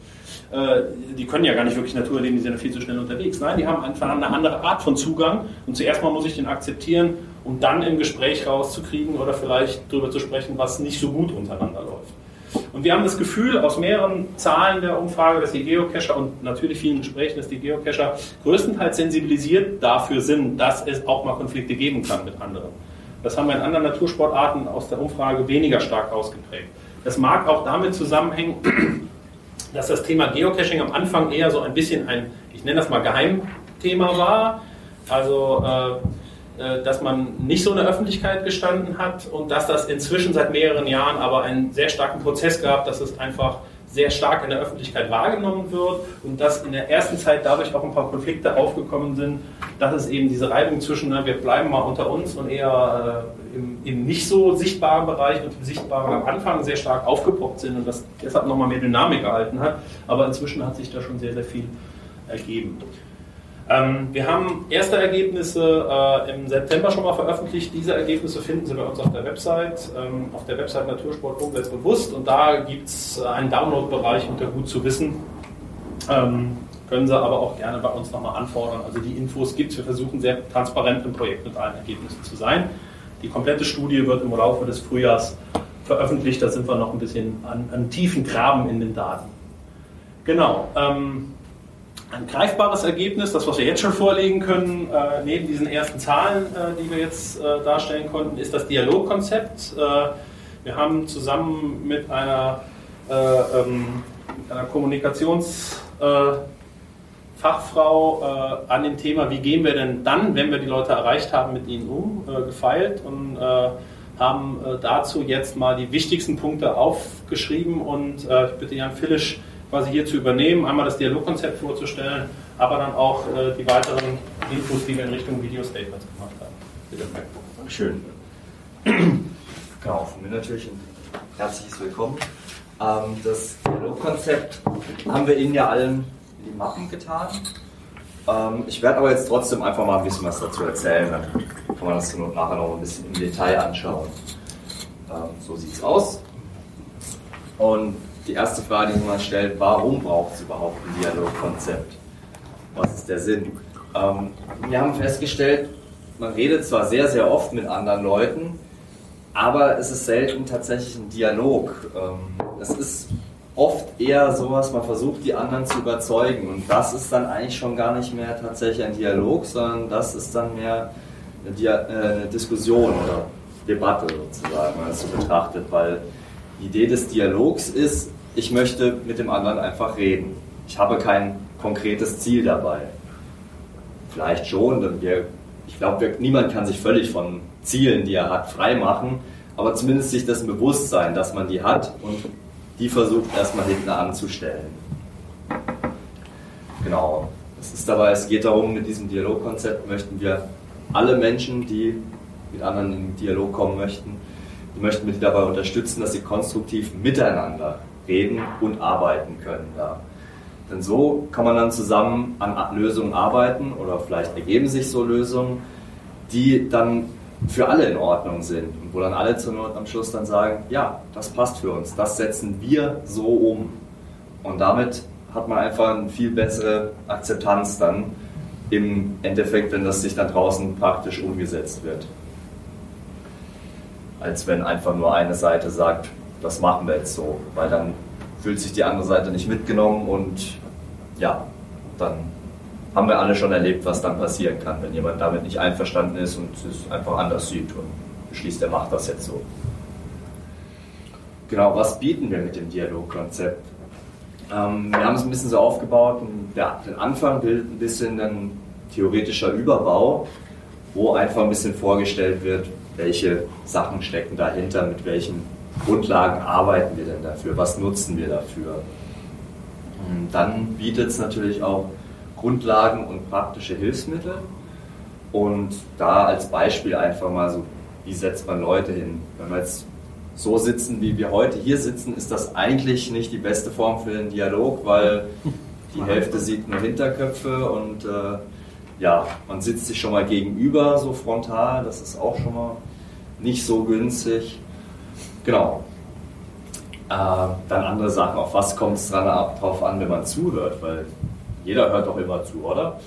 die können ja gar nicht wirklich Natur erleben, die sind ja viel zu schnell unterwegs. Nein, die haben einfach eine andere Art von Zugang und zuerst mal muss ich den akzeptieren, um dann im Gespräch rauszukriegen oder vielleicht darüber zu sprechen, was nicht so gut untereinander läuft. Und wir haben das Gefühl aus mehreren Zahlen der Umfrage, dass die Geocacher und natürlich vielen Gesprächen, dass die Geocacher größtenteils sensibilisiert dafür sind, dass es auch mal Konflikte geben kann mit anderen. Das haben wir in anderen Natursportarten aus der Umfrage weniger stark ausgeprägt. Das mag auch damit zusammenhängen, dass das Thema Geocaching am Anfang eher so ein bisschen ein, ich nenne das mal Geheimthema war. Also, äh, äh, dass man nicht so in der Öffentlichkeit gestanden hat und dass das inzwischen seit mehreren Jahren aber einen sehr starken Prozess gab, dass es einfach sehr stark in der Öffentlichkeit wahrgenommen wird und dass in der ersten Zeit dadurch auch ein paar Konflikte aufgekommen sind, dass es eben diese Reibung zwischen, ne, wir bleiben mal unter uns und eher äh, im, im, nicht so sichtbaren Bereich und im sichtbaren am Anfang sehr stark aufgepoppt sind und das deshalb nochmal mehr Dynamik gehalten hat. Aber inzwischen hat sich da schon sehr, sehr viel ergeben. Ähm, wir haben erste Ergebnisse äh, im September schon mal veröffentlicht. Diese Ergebnisse finden Sie bei uns auf der Website, ähm, auf der Website Natursport bewusst und da gibt es äh, einen Download-Bereich unter Gut zu wissen. Ähm, können Sie aber auch gerne bei uns nochmal anfordern. Also die Infos gibt es. Wir versuchen sehr transparent im Projekt mit allen Ergebnissen zu sein. Die komplette Studie wird im Laufe des Frühjahrs veröffentlicht. Da sind wir noch ein bisschen an, an tiefen Graben in den Daten. Genau. Ähm, ein greifbares Ergebnis, das, was wir jetzt schon vorlegen können, äh, neben diesen ersten Zahlen, äh, die wir jetzt äh, darstellen konnten, ist das Dialogkonzept. Äh, wir haben zusammen mit einer, äh, ähm, einer Kommunikationsfachfrau äh, an dem Thema, wie gehen wir denn dann, wenn wir die Leute erreicht haben, mit ihnen um, gefeilt und haben dazu jetzt mal die wichtigsten Punkte aufgeschrieben und ich bitte Jan Fillisch, quasi hier zu übernehmen, einmal das Dialogkonzept vorzustellen, aber dann auch äh, die weiteren Infos, die wir in Richtung Video-Statements gemacht haben. Bitte. Dankeschön. Genau, von mir natürlich ein herzliches Willkommen. Ähm, das Dialogkonzept haben wir Ihnen ja allen in die Mappen getan. Ähm, ich werde aber jetzt trotzdem einfach mal ein bisschen was dazu erzählen, dann kann man das nachher noch ein bisschen im Detail anschauen. Ähm, so sieht es aus. Und die erste Frage, die man stellt, warum braucht es überhaupt ein Dialogkonzept? Was ist der Sinn? Ähm, wir haben festgestellt, man redet zwar sehr, sehr oft mit anderen Leuten, aber es ist selten tatsächlich ein Dialog. Ähm, es ist oft eher sowas, man versucht die anderen zu überzeugen und das ist dann eigentlich schon gar nicht mehr tatsächlich ein Dialog, sondern das ist dann mehr eine, Dia äh, eine Diskussion oder Debatte sozusagen, wenn man das so betrachtet, weil die Idee des Dialogs ist, ich möchte mit dem anderen einfach reden. Ich habe kein konkretes Ziel dabei. Vielleicht schon, denn wir, ich glaube, niemand kann sich völlig von Zielen, die er hat, freimachen, aber zumindest sich das Bewusstsein, dass man die hat und die versucht erstmal hinten anzustellen. Genau. Es ist dabei, es geht darum, mit diesem Dialogkonzept möchten wir alle Menschen, die mit anderen in Dialog kommen möchten, die möchten wir dabei unterstützen, dass sie konstruktiv miteinander reden und arbeiten können da. Denn so kann man dann zusammen an Lösungen arbeiten oder vielleicht ergeben sich so Lösungen, die dann für alle in Ordnung sind und wo dann alle zur Not am Schluss dann sagen, ja, das passt für uns, das setzen wir so um. Und damit hat man einfach eine viel bessere Akzeptanz dann im Endeffekt, wenn das sich dann draußen praktisch umgesetzt wird. Als wenn einfach nur eine Seite sagt, das machen wir jetzt so, weil dann fühlt sich die andere Seite nicht mitgenommen und ja, dann haben wir alle schon erlebt, was dann passieren kann, wenn jemand damit nicht einverstanden ist und es einfach anders sieht und beschließt, er macht das jetzt so. Genau, was bieten wir mit dem Dialogkonzept? Ähm, wir haben es ein bisschen so aufgebaut, der, den Anfang bildet ein bisschen ein theoretischer Überbau, wo einfach ein bisschen vorgestellt wird, welche Sachen stecken dahinter, mit welchen Grundlagen arbeiten wir denn dafür? Was nutzen wir dafür? Und dann bietet es natürlich auch Grundlagen und praktische Hilfsmittel. Und da als Beispiel einfach mal so, wie setzt man Leute hin? Wenn wir jetzt so sitzen, wie wir heute hier sitzen, ist das eigentlich nicht die beste Form für den Dialog, weil die Hälfte sieht nur Hinterköpfe und äh, ja, man sitzt sich schon mal gegenüber, so frontal, das ist auch schon mal nicht so günstig. Genau. Äh, dann andere Sachen, auf was kommt es drauf an, wenn man zuhört, weil jeder hört doch immer zu, oder?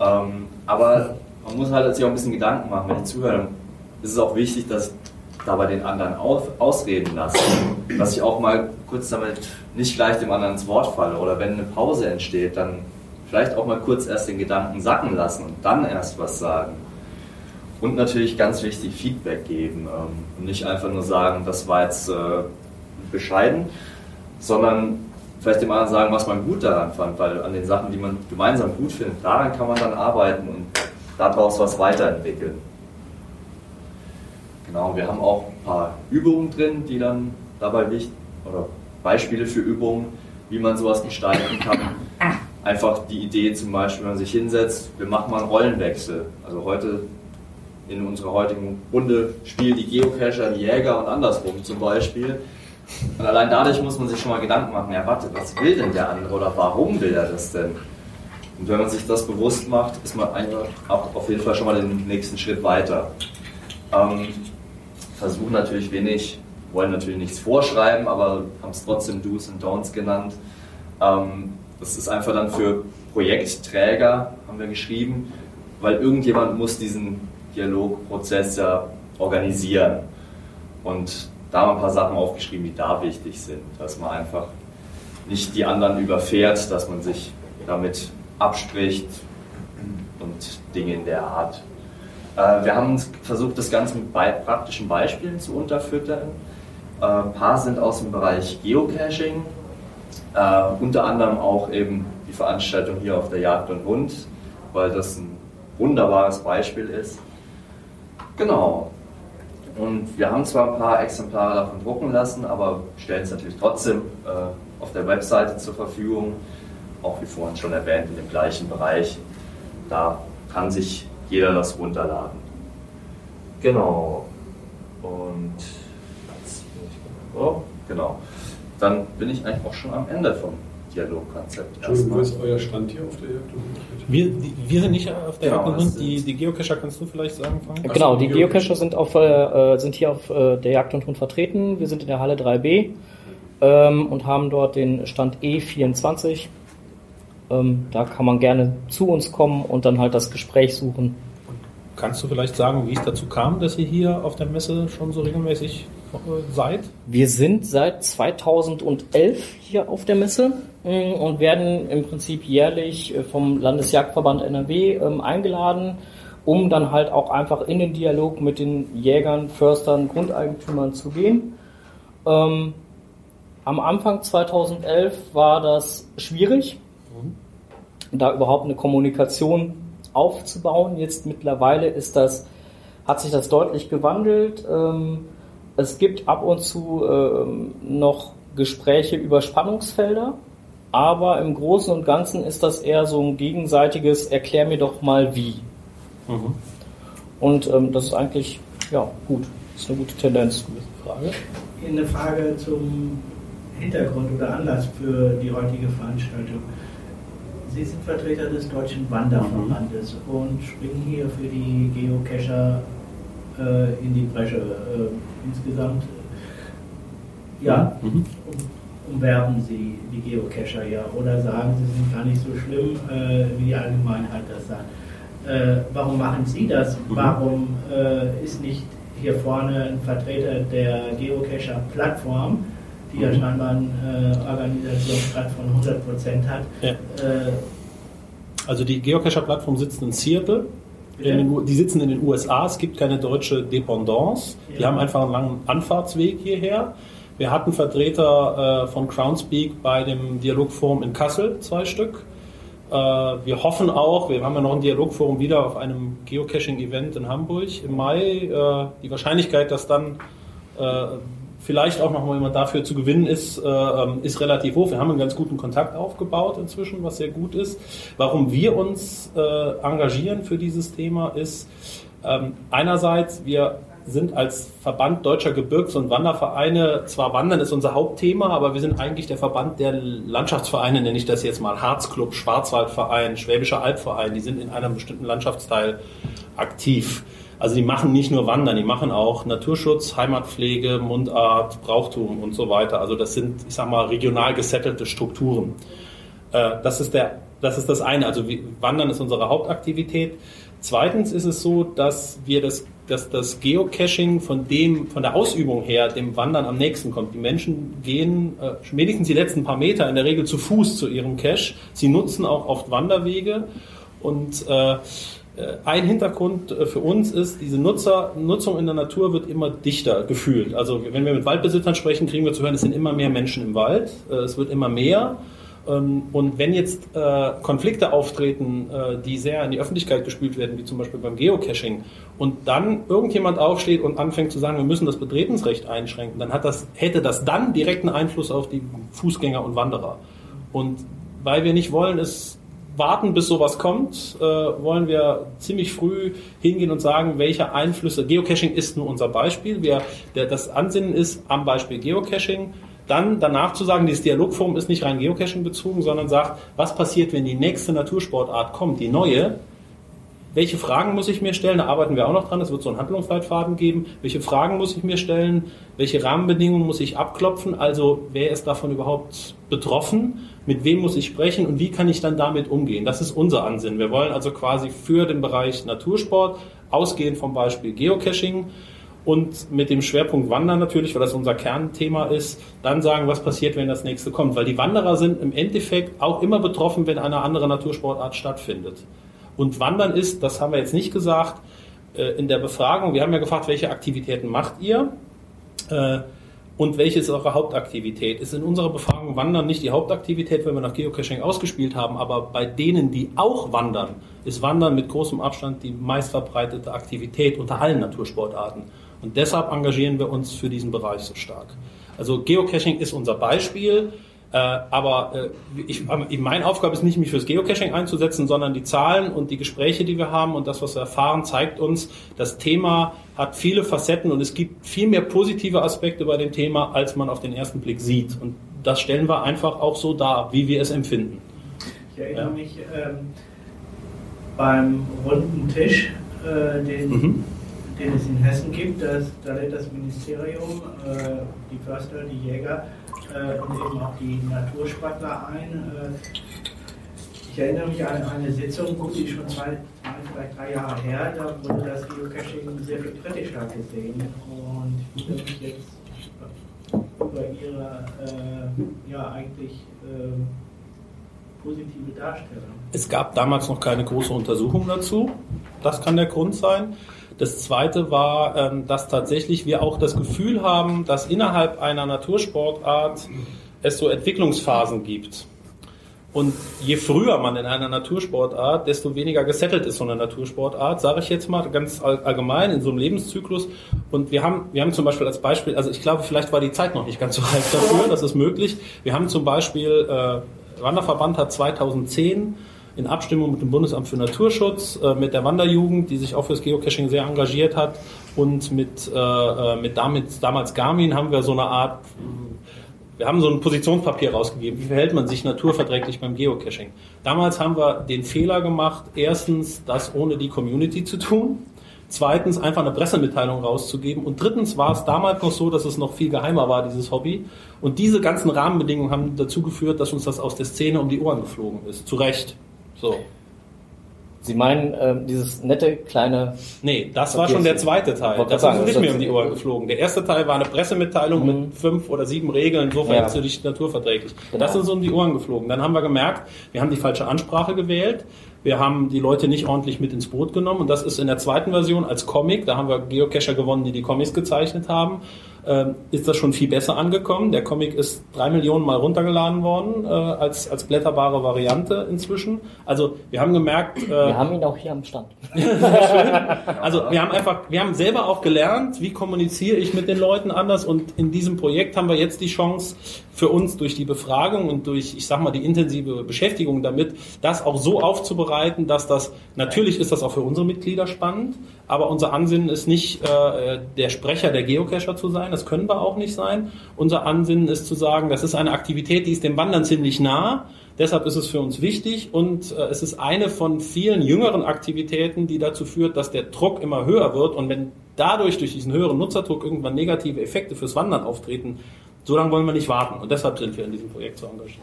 Ähm, aber man muss halt sich auch ein bisschen Gedanken machen, wenn ich zuhöre, ist es auch wichtig, dass ich dabei den anderen auf, ausreden lasse. Dass ich auch mal kurz damit nicht gleich dem anderen ins Wort falle oder wenn eine Pause entsteht, dann vielleicht auch mal kurz erst den Gedanken sacken lassen und dann erst was sagen. Und natürlich ganz wichtig, Feedback geben. Ähm, und nicht einfach nur sagen, das war jetzt äh, bescheiden, sondern vielleicht dem anderen sagen, was man gut daran fand, weil an den Sachen, die man gemeinsam gut findet, daran kann man dann arbeiten und daraus was weiterentwickeln. Genau, wir haben auch ein paar Übungen drin, die dann dabei wichtig, oder Beispiele für Übungen, wie man sowas gestalten kann. Einfach die Idee zum Beispiel, wenn man sich hinsetzt, wir machen mal einen Rollenwechsel. Also heute in unserer heutigen Runde spielen die Geocacher, die Jäger und andersrum zum Beispiel. Und allein dadurch muss man sich schon mal Gedanken machen, ja warte, was will denn der andere oder warum will er das denn? Und wenn man sich das bewusst macht, ist man auch auf jeden Fall schon mal den nächsten Schritt weiter. Ähm, versuchen natürlich wenig, wollen natürlich nichts vorschreiben, aber haben es trotzdem Do's und Don'ts genannt. Ähm, das ist einfach dann für Projektträger, haben wir geschrieben, weil irgendjemand muss diesen Dialogprozess ja organisieren. Und da haben wir ein paar Sachen aufgeschrieben, die da wichtig sind, dass man einfach nicht die anderen überfährt, dass man sich damit abspricht und Dinge in der Art. Äh, wir haben versucht, das Ganze mit praktischen Beispielen zu unterfüttern. Äh, ein paar sind aus dem Bereich Geocaching, äh, unter anderem auch eben die Veranstaltung hier auf der Jagd und Hund, weil das ein wunderbares Beispiel ist. Genau. Und wir haben zwar ein paar Exemplare davon drucken lassen, aber stellen es natürlich trotzdem äh, auf der Webseite zur Verfügung, auch wie vorhin schon erwähnt, in dem gleichen Bereich. Da kann sich jeder das runterladen. Genau. Und oh, genau. Dann bin ich eigentlich auch schon am Ende vom Dialogkonzept. Entschuldigung, wo ist euer Stand hier auf der Jagd? Wir, wir sind nicht auf der genau, Jagd die, die Geocacher kannst du vielleicht sagen, Frank? Genau, die Geocacher sind, auf, äh, sind hier auf äh, der Jagd und Hund vertreten. Wir sind in der Halle 3b ähm, und haben dort den Stand E24. Ähm, da kann man gerne zu uns kommen und dann halt das Gespräch suchen. Kannst du vielleicht sagen, wie es dazu kam, dass ihr hier auf der Messe schon so regelmäßig äh, seid? Wir sind seit 2011 hier auf der Messe äh, und werden im Prinzip jährlich äh, vom Landesjagdverband NRW ähm, eingeladen, um dann halt auch einfach in den Dialog mit den Jägern, Förstern, Grundeigentümern zu gehen. Ähm, am Anfang 2011 war das schwierig, da überhaupt eine Kommunikation aufzubauen. Jetzt mittlerweile ist das, hat sich das deutlich gewandelt. Ähm, es gibt ab und zu ähm, noch Gespräche über Spannungsfelder, aber im Großen und Ganzen ist das eher so ein gegenseitiges Erklär mir doch mal wie. Mhm. Und ähm, das ist eigentlich ja gut. Das ist eine gute Tendenz. Frage. Eine Frage zum Hintergrund oder Anlass für die heutige Veranstaltung. Sie sind Vertreter des Deutschen Wanderverbandes mhm. und springen hier für die Geocacher äh, in die Bresche. Äh, insgesamt ja, mhm. um, umwerben Sie die Geocacher ja oder sagen Sie sind gar nicht so schlimm, äh, wie die Allgemeinheit das sagt. Äh, warum machen Sie das? Mhm. Warum äh, ist nicht hier vorne ein Vertreter der Geocacher-Plattform? Die ja scheinbar einen äh, Organisationsgrad von 100% hat. Ja. Äh, also die Geocacher-Plattform sitzt in Seattle. In den, die sitzen in den USA. Es gibt keine deutsche Dependance. Ja. Die haben einfach einen langen Anfahrtsweg hierher. Wir hatten Vertreter äh, von Crownspeak bei dem Dialogforum in Kassel, zwei Stück. Äh, wir hoffen auch, wir haben ja noch ein Dialogforum wieder auf einem Geocaching-Event in Hamburg im Mai. Äh, die Wahrscheinlichkeit, dass dann äh, vielleicht auch noch mal jemand dafür zu gewinnen ist, äh, ähm, ist relativ hoch. Wir haben einen ganz guten Kontakt aufgebaut inzwischen, was sehr gut ist. Warum wir uns äh, engagieren für dieses Thema ist, ähm, einerseits, wir sind als Verband deutscher Gebirgs- und Wandervereine, zwar Wandern ist unser Hauptthema, aber wir sind eigentlich der Verband der Landschaftsvereine, nenne ich das jetzt mal, Harzclub, Schwarzwaldverein, Schwäbischer Albverein, die sind in einem bestimmten Landschaftsteil aktiv. Also die machen nicht nur Wandern, die machen auch Naturschutz, Heimatpflege, Mundart, Brauchtum und so weiter. Also das sind, ich sag mal, regional gesettelte Strukturen. Äh, das ist der, das ist das eine. Also Wandern ist unsere Hauptaktivität. Zweitens ist es so, dass wir das, dass das Geocaching von dem, von der Ausübung her dem Wandern am nächsten kommt. Die Menschen gehen äh, wenigstens die letzten paar Meter in der Regel zu Fuß zu ihrem Cache. Sie nutzen auch oft Wanderwege und äh, ein Hintergrund äh, für uns ist, diese Nutzer, Nutzung in der Natur wird immer dichter gefühlt. Also wenn wir mit Waldbesitzern sprechen, kriegen wir zu hören, es sind immer mehr Menschen im Wald, äh, es wird immer mehr. Ähm, und wenn jetzt Konflikte auftreten, die sehr in die Öffentlichkeit gespült werden, wie zum Beispiel beim Geocaching, und dann irgendjemand aufsteht und anfängt zu sagen, wir müssen das Betretensrecht einschränken, dann hat das, hätte das dann direkten Einfluss auf die Fußgänger und Wanderer. Und weil wir nicht wollen, ist warten, bis sowas kommt, äh, wollen wir ziemlich früh hingehen und sagen, welche Einflüsse. Geocaching ist nur unser Beispiel. Wir, der, das Ansinnen ist am Beispiel Geocaching. Dann danach zu sagen, dieses Dialogforum ist nicht rein Geocaching bezogen, sondern sagt, was passiert, wenn die nächste Natursportart kommt, die neue, welche Fragen muss ich mir stellen? Da arbeiten wir auch noch dran. Es wird so einen Handlungsleitfaden geben. Welche Fragen muss ich mir stellen? Welche Rahmenbedingungen muss ich abklopfen? Also wer ist davon überhaupt betroffen? Mit wem muss ich sprechen? Und wie kann ich dann damit umgehen? Das ist unser Ansinn. Wir wollen also quasi für den Bereich Natursport ausgehend vom Beispiel Geocaching und mit dem Schwerpunkt Wandern natürlich, weil das unser Kernthema ist, dann sagen, was passiert, wenn das nächste kommt. Weil die Wanderer sind im Endeffekt auch immer betroffen, wenn eine andere Natursportart stattfindet. Und Wandern ist, das haben wir jetzt nicht gesagt, äh, in der Befragung, wir haben ja gefragt, welche Aktivitäten macht ihr äh, und welche ist eure Hauptaktivität? Ist in unserer Befragung Wandern nicht die Hauptaktivität, wenn wir nach Geocaching ausgespielt haben, aber bei denen, die auch wandern, ist Wandern mit großem Abstand die meistverbreitete Aktivität unter allen Natursportarten. Und deshalb engagieren wir uns für diesen Bereich so stark. Also Geocaching ist unser Beispiel. Äh, aber äh, ich, meine Aufgabe ist nicht, mich fürs Geocaching einzusetzen, sondern die Zahlen und die Gespräche, die wir haben und das, was wir erfahren, zeigt uns, das Thema hat viele Facetten und es gibt viel mehr positive Aspekte bei dem Thema, als man auf den ersten Blick sieht. Und das stellen wir einfach auch so dar, wie wir es empfinden. Ich erinnere ja. mich ähm, beim runden Tisch, äh, den, mhm. den es in Hessen gibt, dass, da lädt das Ministerium, äh, die Förster, die Jäger, äh, und eben auch die Natursportler ein. Äh, ich erinnere mich an eine Sitzung, die schon zwei, zwei, vielleicht drei Jahre her, da wurde das Geocaching sehr viel kritischer gesehen. Und ich würde mich jetzt über Ihre äh, ja eigentlich äh, positive Darstellung. Es gab damals noch keine große Untersuchung dazu. Das kann der Grund sein. Das zweite war, ähm, dass tatsächlich wir auch das Gefühl haben, dass innerhalb einer Natursportart es so Entwicklungsphasen gibt. Und je früher man in einer Natursportart, desto weniger gesettelt ist so eine Natursportart, sage ich jetzt mal ganz allgemein in so einem Lebenszyklus. Und wir haben, wir haben zum Beispiel als Beispiel, also ich glaube, vielleicht war die Zeit noch nicht ganz so reif dafür, das ist möglich. Wir haben zum Beispiel, äh, Wanderverband hat 2010 in Abstimmung mit dem Bundesamt für Naturschutz, äh, mit der Wanderjugend, die sich auch fürs Geocaching sehr engagiert hat, und mit, äh, äh mit damit, damals Garmin haben wir so eine Art, wir haben so ein Positionspapier rausgegeben. Wie verhält man sich naturverträglich beim Geocaching? Damals haben wir den Fehler gemacht, erstens, das ohne die Community zu tun. Zweitens, einfach eine Pressemitteilung rauszugeben. Und drittens war es damals noch so, dass es noch viel geheimer war, dieses Hobby. Und diese ganzen Rahmenbedingungen haben dazu geführt, dass uns das aus der Szene um die Ohren geflogen ist. Zu Recht. So. Sie meinen äh, dieses nette kleine. Nee, das war schon der zweite Teil. Das ist uns nicht mehr um die Ohren geflogen. Der erste Teil war eine Pressemitteilung mhm. mit fünf oder sieben Regeln, so verhältst ja. du dich naturverträglich. Genau. Das ist uns um die Ohren geflogen. Dann haben wir gemerkt, wir haben die falsche Ansprache gewählt. Wir haben die Leute nicht ordentlich mit ins Boot genommen und das ist in der zweiten Version als Comic, da haben wir Geocacher gewonnen, die die Comics gezeichnet haben. Ähm, ist das schon viel besser angekommen. Der Comic ist drei Millionen Mal runtergeladen worden äh, als, als blätterbare Variante inzwischen. Also wir haben gemerkt... Äh, wir haben ihn auch hier am Stand. also wir haben einfach, wir haben selber auch gelernt, wie kommuniziere ich mit den Leuten anders und in diesem Projekt haben wir jetzt die Chance für uns durch die Befragung und durch, ich sag mal, die intensive Beschäftigung damit, das auch so aufzubereiten, dass das, natürlich ist das auch für unsere Mitglieder spannend, aber unser Ansinnen ist nicht äh, der Sprecher der Geocacher zu sein, das können wir auch nicht sein. Unser Ansinnen ist zu sagen, das ist eine Aktivität, die ist dem Wandern ziemlich nah. Deshalb ist es für uns wichtig und äh, es ist eine von vielen jüngeren Aktivitäten, die dazu führt, dass der Druck immer höher wird und wenn dadurch durch diesen höheren Nutzerdruck irgendwann negative Effekte fürs Wandern auftreten, so lange wollen wir nicht warten und deshalb sind wir in diesem Projekt so engagiert.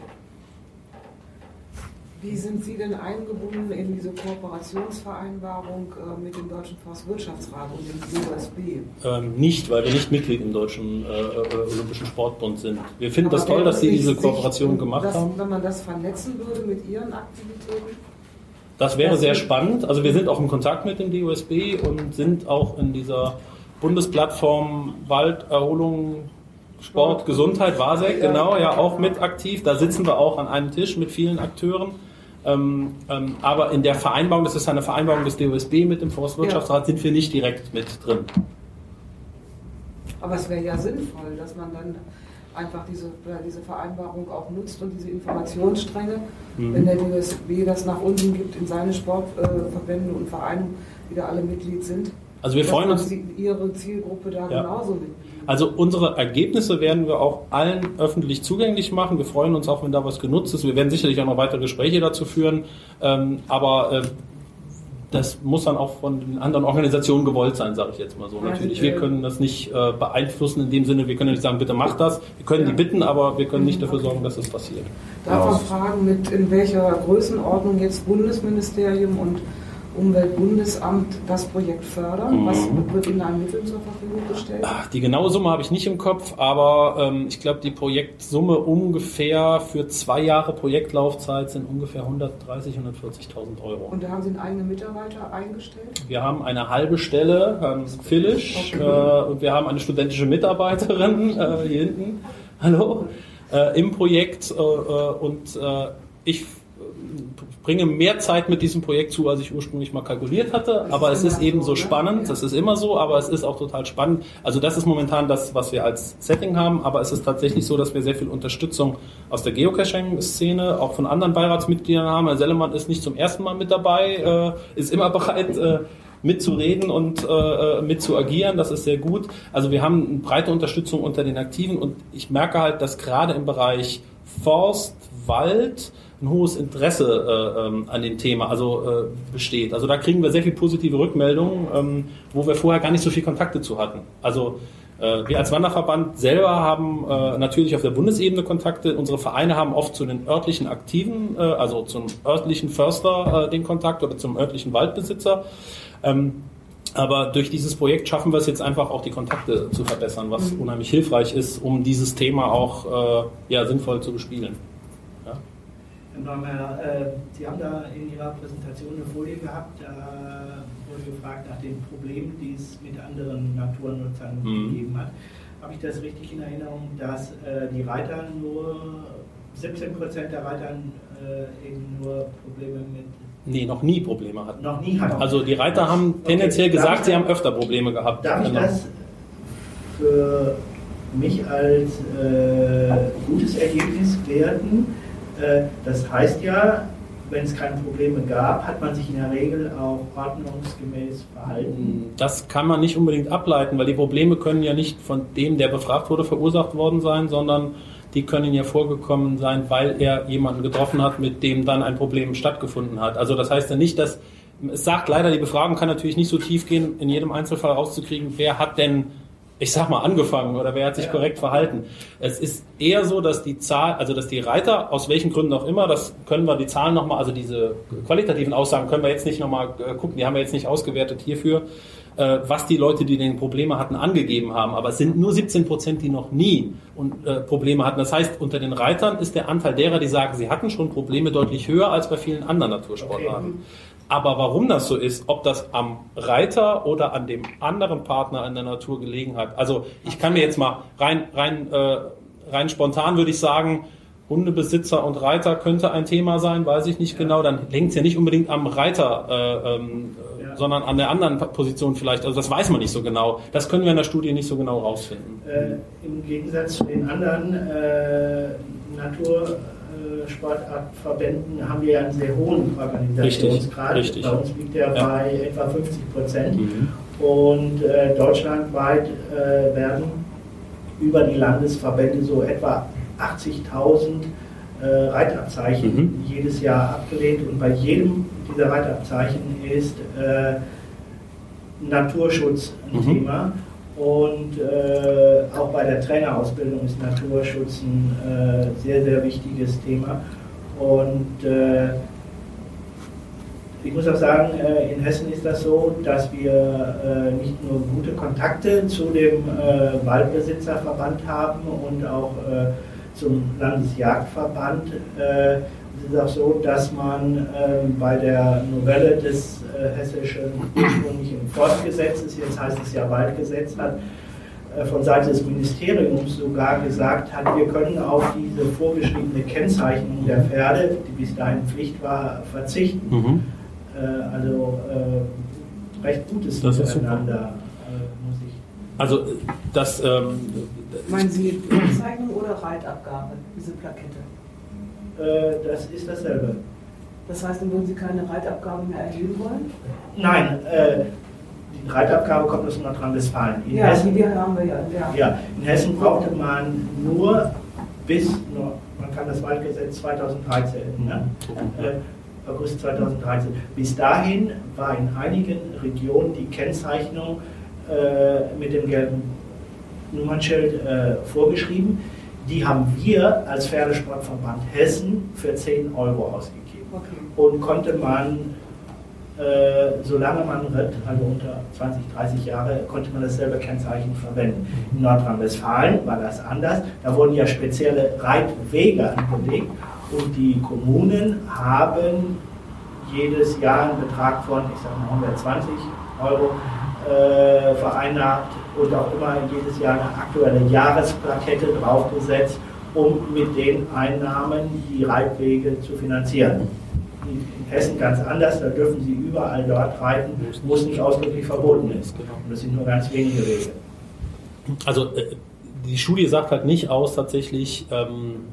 Wie sind Sie denn eingebunden in diese Kooperationsvereinbarung äh, mit dem Deutschen Forstwirtschaftsrat und dem USB? Ähm, nicht, weil wir nicht Mitglied im Deutschen äh, äh, Olympischen Sportbund sind. Wir finden Aber das toll, dass Sie diese Kooperation gemacht das, haben. Wenn man das vernetzen würde mit Ihren Aktivitäten? Das wäre das sehr spannend. Also wir sind auch in Kontakt mit dem DUSB und sind auch in dieser Bundesplattform Walderholung Sport, Gesundheit, WASEC, genau, ja auch mit aktiv. Da sitzen wir auch an einem Tisch mit vielen Akteuren. Ähm, ähm, aber in der Vereinbarung, das ist eine Vereinbarung des DOSB mit dem Forstwirtschaftsrat, ja. sind wir nicht direkt mit drin. Aber es wäre ja sinnvoll, dass man dann einfach diese, diese Vereinbarung auch nutzt und diese Informationsstränge, mhm. wenn der DOSB das nach unten gibt in seine Sportverbände und Vereine, die da alle Mitglied sind. Also wir freuen uns. Ihre Zielgruppe da ja. genauso mit. Also unsere Ergebnisse werden wir auch allen öffentlich zugänglich machen. Wir freuen uns auch, wenn da was genutzt ist. Wir werden sicherlich auch noch weitere Gespräche dazu führen. Ähm, aber äh, das muss dann auch von den anderen Organisationen gewollt sein, sage ich jetzt mal so. Natürlich, wir können das nicht äh, beeinflussen in dem Sinne, wir können nicht sagen, bitte macht das. Wir können die bitten, aber wir können nicht dafür sorgen, dass es das passiert. Darf man fragen, mit in welcher Größenordnung jetzt Bundesministerium und Umweltbundesamt das Projekt fördern? Mhm. Was wird Ihnen an Mitteln zur Verfügung gestellt? Ach, die genaue Summe habe ich nicht im Kopf, aber ähm, ich glaube, die Projektsumme ungefähr für zwei Jahre Projektlaufzeit sind ungefähr 130.000, 140.000 Euro. Und da haben Sie einen eigenen Mitarbeiter eingestellt? Wir haben eine halbe Stelle, Herrn Philisch, okay. äh, und wir haben eine studentische Mitarbeiterin äh, hier hinten. Hallo. Äh, im Projekt äh, äh, und äh, ich bringe mehr Zeit mit diesem Projekt zu, als ich ursprünglich mal kalkuliert hatte. Aber es ist eben so spannend. Das ist immer so, aber es ist auch total spannend. Also das ist momentan das, was wir als Setting haben. Aber es ist tatsächlich so, dass wir sehr viel Unterstützung aus der Geocaching-Szene, auch von anderen Beiratsmitgliedern haben. Herr Sellemann ist nicht zum ersten Mal mit dabei, äh, ist immer bereit, äh, mitzureden und äh, mit zu agieren. Das ist sehr gut. Also wir haben eine breite Unterstützung unter den Aktiven und ich merke halt, dass gerade im Bereich Forst, Wald, ein hohes Interesse äh, ähm, an dem Thema also äh, besteht. Also da kriegen wir sehr viel positive Rückmeldungen, ähm, wo wir vorher gar nicht so viel Kontakte zu hatten. Also äh, wir als Wanderverband selber haben äh, natürlich auf der Bundesebene Kontakte. Unsere Vereine haben oft zu den örtlichen Aktiven, äh, also zum örtlichen Förster äh, den Kontakt oder zum örtlichen Waldbesitzer. Ähm, aber durch dieses Projekt schaffen wir es jetzt einfach auch die Kontakte zu verbessern, was mhm. unheimlich hilfreich ist, um dieses Thema auch ja, sinnvoll zu bespielen. Herr äh, Sie haben da in Ihrer Präsentation eine Folie gehabt, da wurde gefragt nach den Problemen, die es mit anderen Naturnutzern mhm. gegeben hat. Habe ich das richtig in Erinnerung, dass äh, die Reiter nur 17 Prozent der Reiter äh, eben nur Probleme mit Nee, noch nie Probleme hatten. Noch nie hatten. Also die Reiter haben tendenziell okay, gesagt, sie haben öfter Probleme gehabt. Darf genau. ich das für mich als äh, gutes Ergebnis werten? Äh, das heißt ja, wenn es keine Probleme gab, hat man sich in der Regel auch ordnungsgemäß verhalten. Das kann man nicht unbedingt ableiten, weil die Probleme können ja nicht von dem, der befragt wurde, verursacht worden sein, sondern die können ja vorgekommen sein, weil er jemanden getroffen hat, mit dem dann ein Problem stattgefunden hat. Also das heißt ja nicht, dass es sagt leider, die Befragung kann natürlich nicht so tief gehen, in jedem Einzelfall rauszukriegen, wer hat denn ich sag mal, angefangen oder wer hat sich ja. korrekt verhalten. Es ist eher so, dass die Zahl, also dass die Reiter, aus welchen Gründen auch immer, das können wir die Zahlen nochmal, also diese qualitativen Aussagen können wir jetzt nicht nochmal äh, gucken, die haben wir jetzt nicht ausgewertet hierfür, äh, was die Leute, die den Probleme hatten, angegeben haben. Aber es sind nur 17 Prozent, die noch nie äh, Probleme hatten. Das heißt, unter den Reitern ist der Anteil derer, die sagen, sie hatten schon Probleme, deutlich höher als bei vielen anderen Natursportarten. Okay. Aber warum das so ist, ob das am Reiter oder an dem anderen Partner in der Natur gelegen hat. Also ich kann mir jetzt mal rein, rein, äh, rein spontan würde ich sagen, Hundebesitzer und Reiter könnte ein Thema sein, weiß ich nicht ja. genau. Dann hängt es ja nicht unbedingt am Reiter, äh, ähm, ja. sondern an der anderen Position vielleicht. Also das weiß man nicht so genau. Das können wir in der Studie nicht so genau rausfinden. Äh, Im Gegensatz zu den anderen äh, Natur Sportartverbänden haben wir ja einen sehr hohen Organisationsgrad. Richtig, Bei uns liegt der ja. bei etwa 50 Prozent. Mhm. Und äh, deutschlandweit äh, werden über die Landesverbände so etwa 80.000 äh, Reitabzeichen mhm. jedes Jahr abgelehnt. Und bei jedem dieser Reitabzeichen ist äh, Naturschutz ein mhm. Thema. Und äh, auch bei der Trainerausbildung ist Naturschutz ein äh, sehr, sehr wichtiges Thema. Und äh, ich muss auch sagen, äh, in Hessen ist das so, dass wir äh, nicht nur gute Kontakte zu dem äh, Waldbesitzerverband haben und auch zum Landesjagdverband. Es ist auch so, dass man bei der Novelle des äh, hessischen ursprünglichen Forstgesetzes, jetzt heißt es ja Waldgesetz, hat äh, von Seite des Ministeriums sogar gesagt hat, wir können auf diese vorgeschriebene Kennzeichnung der Pferde, die bis dahin Pflicht war, verzichten. Mhm. Äh, also äh, recht gutes das Miteinander, äh, muss ich. Also das. Ähm, Meinen Sie Kennzeichnung oder Reitabgabe, diese Plakette? Äh, das ist dasselbe. Das heißt, dann würden Sie keine Reitabgabe mehr erheben wollen? Nein, äh, die Reitabgabe kommt aus Nordrhein-Westfalen. Ja, Hessen, die haben wir ja, ja. Ja, in Hessen brauchte man nur bis, man kann das Waldgesetz 2013, ne? äh, August 2013. Bis dahin war in einigen Regionen die Kennzeichnung äh, mit dem gelben Nummernschild äh, vorgeschrieben. Die haben wir als Pferdesportverband Hessen für 10 Euro ausgegeben. Okay. Und konnte man, äh, solange man ritt, also unter 20, 30 Jahre, konnte man dasselbe Kennzeichen verwenden. In Nordrhein-Westfalen war das anders. Da wurden ja spezielle Reitwege angelegt und die Kommunen haben jedes Jahr einen Betrag von, ich sage mal 120 Euro äh, vereinnahmt und auch immer jedes Jahr eine aktuelle Jahresplakette draufgesetzt, um mit den Einnahmen die Reitwege zu finanzieren in Hessen ganz anders, da dürfen sie überall dort reiten, wo es nicht ausdrücklich verboten ist. Genau. Und das sind nur ganz wenige Wege. Also äh, die Studie sagt halt nicht aus tatsächlich, ähm,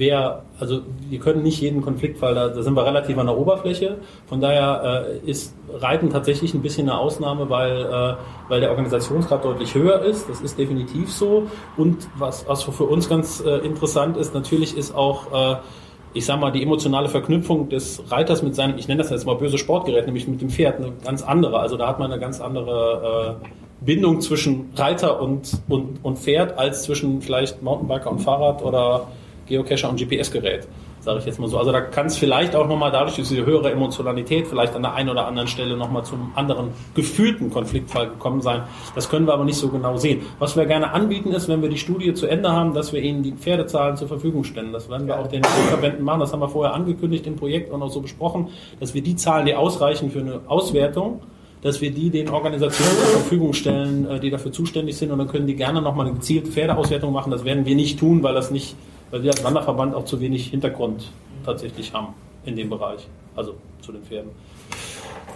wer, also wir können nicht jeden Konfliktfall, da, da sind wir relativ an der Oberfläche. Von daher äh, ist Reiten tatsächlich ein bisschen eine Ausnahme, weil, äh, weil der Organisationsgrad deutlich höher ist. Das ist definitiv so. Und was, was für uns ganz äh, interessant ist, natürlich ist auch äh, ich sag mal, die emotionale Verknüpfung des Reiters mit seinem, ich nenne das jetzt mal böse Sportgerät, nämlich mit dem Pferd, eine ganz andere. Also da hat man eine ganz andere äh, Bindung zwischen Reiter und, und, und Pferd als zwischen vielleicht Mountainbiker und Fahrrad oder Geocacher und GPS-Gerät sage ich jetzt mal so. Also da kann es vielleicht auch nochmal dadurch, dass diese höhere Emotionalität vielleicht an der einen oder anderen Stelle nochmal zum anderen gefühlten Konfliktfall gekommen sein. Das können wir aber nicht so genau sehen. Was wir gerne anbieten ist, wenn wir die Studie zu Ende haben, dass wir Ihnen die Pferdezahlen zur Verfügung stellen. Das werden wir auch den Verbänden machen. Das haben wir vorher angekündigt im Projekt und auch so besprochen, dass wir die Zahlen, die ausreichen für eine Auswertung, dass wir die den Organisationen zur Verfügung stellen, äh, die dafür zuständig sind und dann können die gerne nochmal eine gezielte Pferdeauswertung machen. Das werden wir nicht tun, weil das nicht weil wir als Wanderverband auch zu wenig Hintergrund tatsächlich haben in dem Bereich, also zu den Pferden.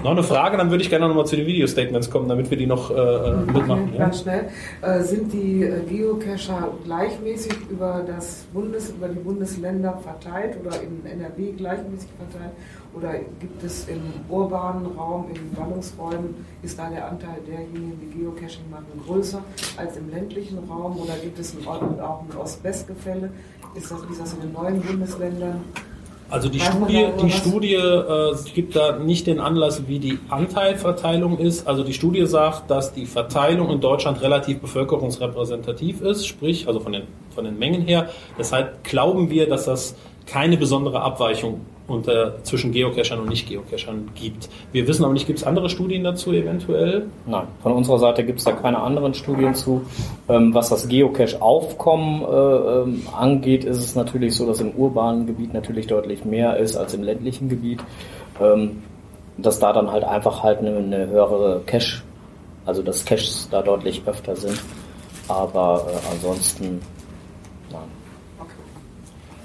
Noch eine Frage, dann würde ich gerne nochmal zu den Video-Statements kommen, damit wir die noch äh, äh mitmachen. Okay, ganz schnell. Äh, sind die äh, Geocacher gleichmäßig über, das Bundes, über die Bundesländer verteilt oder in NRW gleichmäßig verteilt? Oder gibt es im urbanen Raum, in Ballungsräumen, ist da der Anteil derjenigen, die Geocaching machen, größer als im ländlichen Raum? Oder gibt es auch ein Ost-West-Gefälle? Ist das, ist das in den neuen Bundesländern? Also die Studie, die Studie äh, gibt da nicht den Anlass, wie die Anteilverteilung ist. Also die Studie sagt, dass die Verteilung in Deutschland relativ bevölkerungsrepräsentativ ist, sprich also von den, von den Mengen her. Deshalb glauben wir, dass das keine besondere Abweichung unter, zwischen Geocachern und Nicht-Geocachern gibt. Wir wissen aber nicht, gibt es andere Studien dazu eventuell? Nein, von unserer Seite gibt es da keine anderen Studien zu. Ähm, was das Geocache-Aufkommen äh, ähm, angeht, ist es natürlich so, dass im urbanen Gebiet natürlich deutlich mehr ist als im ländlichen Gebiet. Ähm, dass da dann halt einfach halt eine, eine höhere Cache, also dass Caches da deutlich öfter sind. Aber äh, ansonsten, nein.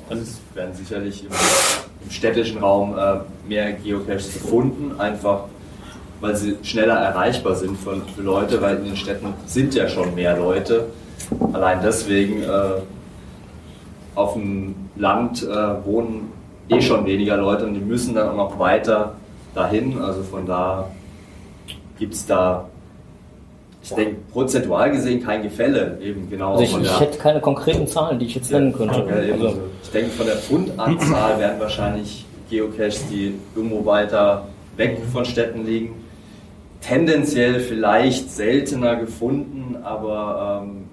Also es werden sicherlich im, im städtischen Raum äh, mehr Geocaches gefunden, einfach weil sie schneller erreichbar sind für, für, Leute, weil in den Städten sind ja schon mehr Leute. Allein deswegen äh, auf dem Land äh, wohnen eh schon weniger Leute und die müssen dann auch noch weiter dahin. Also von da gibt es da ich denke, prozentual gesehen kein Gefälle, eben genau. Also ich, ich hätte keine konkreten Zahlen, die ich jetzt nennen könnte. Ja, also. Ich denke, von der Fundanzahl werden wahrscheinlich Geocaches, die irgendwo weiter weg von Städten liegen, tendenziell vielleicht seltener gefunden, aber ähm,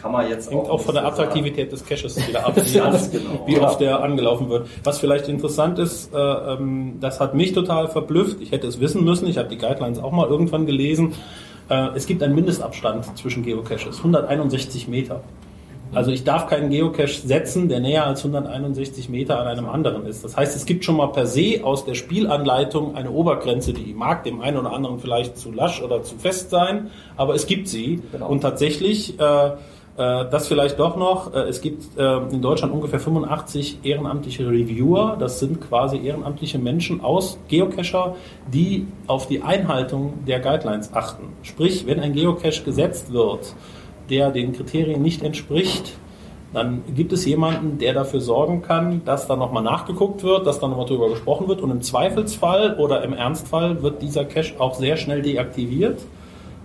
kann man jetzt Hängt auch, auch von der Attraktivität des Caches wieder ab, wie, oft, genau. wie oft der angelaufen wird. Was vielleicht interessant ist, äh, ähm, das hat mich total verblüfft. Ich hätte es wissen müssen. Ich habe die Guidelines auch mal irgendwann gelesen. Äh, es gibt einen Mindestabstand zwischen Geocaches, 161 Meter. Also ich darf keinen Geocache setzen, der näher als 161 Meter an einem anderen ist. Das heißt, es gibt schon mal per se aus der Spielanleitung eine Obergrenze, die mag dem einen oder anderen vielleicht zu lasch oder zu fest sein, aber es gibt sie. Genau. Und tatsächlich äh, äh, das vielleicht doch noch. Äh, es gibt äh, in Deutschland ungefähr 85 ehrenamtliche Reviewer. Das sind quasi ehrenamtliche Menschen aus Geocacher, die auf die Einhaltung der Guidelines achten. Sprich, wenn ein Geocache gesetzt wird, der den Kriterien nicht entspricht, dann gibt es jemanden, der dafür sorgen kann, dass da nochmal nachgeguckt wird, dass da nochmal drüber gesprochen wird und im Zweifelsfall oder im Ernstfall wird dieser Cache auch sehr schnell deaktiviert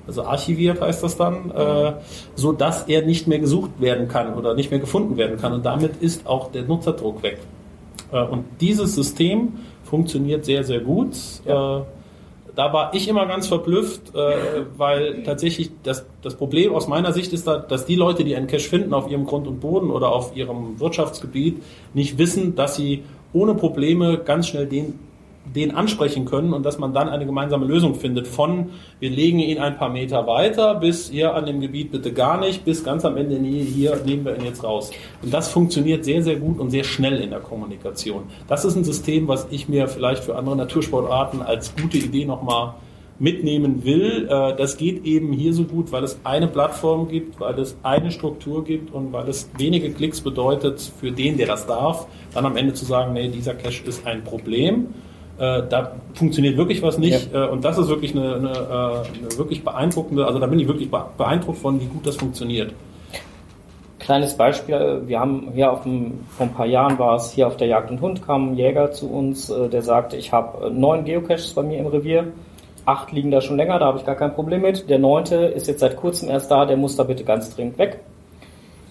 also archiviert heißt das dann, äh, so dass er nicht mehr gesucht werden kann oder nicht mehr gefunden werden kann. Und damit ist auch der Nutzerdruck weg. Äh, und dieses System funktioniert sehr, sehr gut. Ja. Äh, da war ich immer ganz verblüfft, äh, weil tatsächlich das, das Problem aus meiner Sicht ist, da, dass die Leute, die einen Cache finden auf ihrem Grund und Boden oder auf ihrem Wirtschaftsgebiet, nicht wissen, dass sie ohne Probleme ganz schnell den den ansprechen können und dass man dann eine gemeinsame Lösung findet von wir legen ihn ein paar Meter weiter bis hier an dem Gebiet bitte gar nicht, bis ganz am Ende nee, hier nehmen wir ihn jetzt raus. Und das funktioniert sehr, sehr gut und sehr schnell in der Kommunikation. Das ist ein System, was ich mir vielleicht für andere Natursportarten als gute Idee nochmal mitnehmen will. Äh, das geht eben hier so gut, weil es eine Plattform gibt, weil es eine Struktur gibt und weil es wenige Klicks bedeutet für den, der das darf, dann am Ende zu sagen, nee, dieser Cache ist ein Problem äh, da funktioniert wirklich was nicht. Ja. Äh, und das ist wirklich eine, eine, äh, eine, wirklich beeindruckende, also da bin ich wirklich beeindruckt von, wie gut das funktioniert. Kleines Beispiel, wir haben hier auf dem, vor ein paar Jahren war es hier auf der Jagd und Hund, kam ein Jäger zu uns, äh, der sagte, ich habe neun Geocaches bei mir im Revier, acht liegen da schon länger, da habe ich gar kein Problem mit. Der neunte ist jetzt seit kurzem erst da, der muss da bitte ganz dringend weg.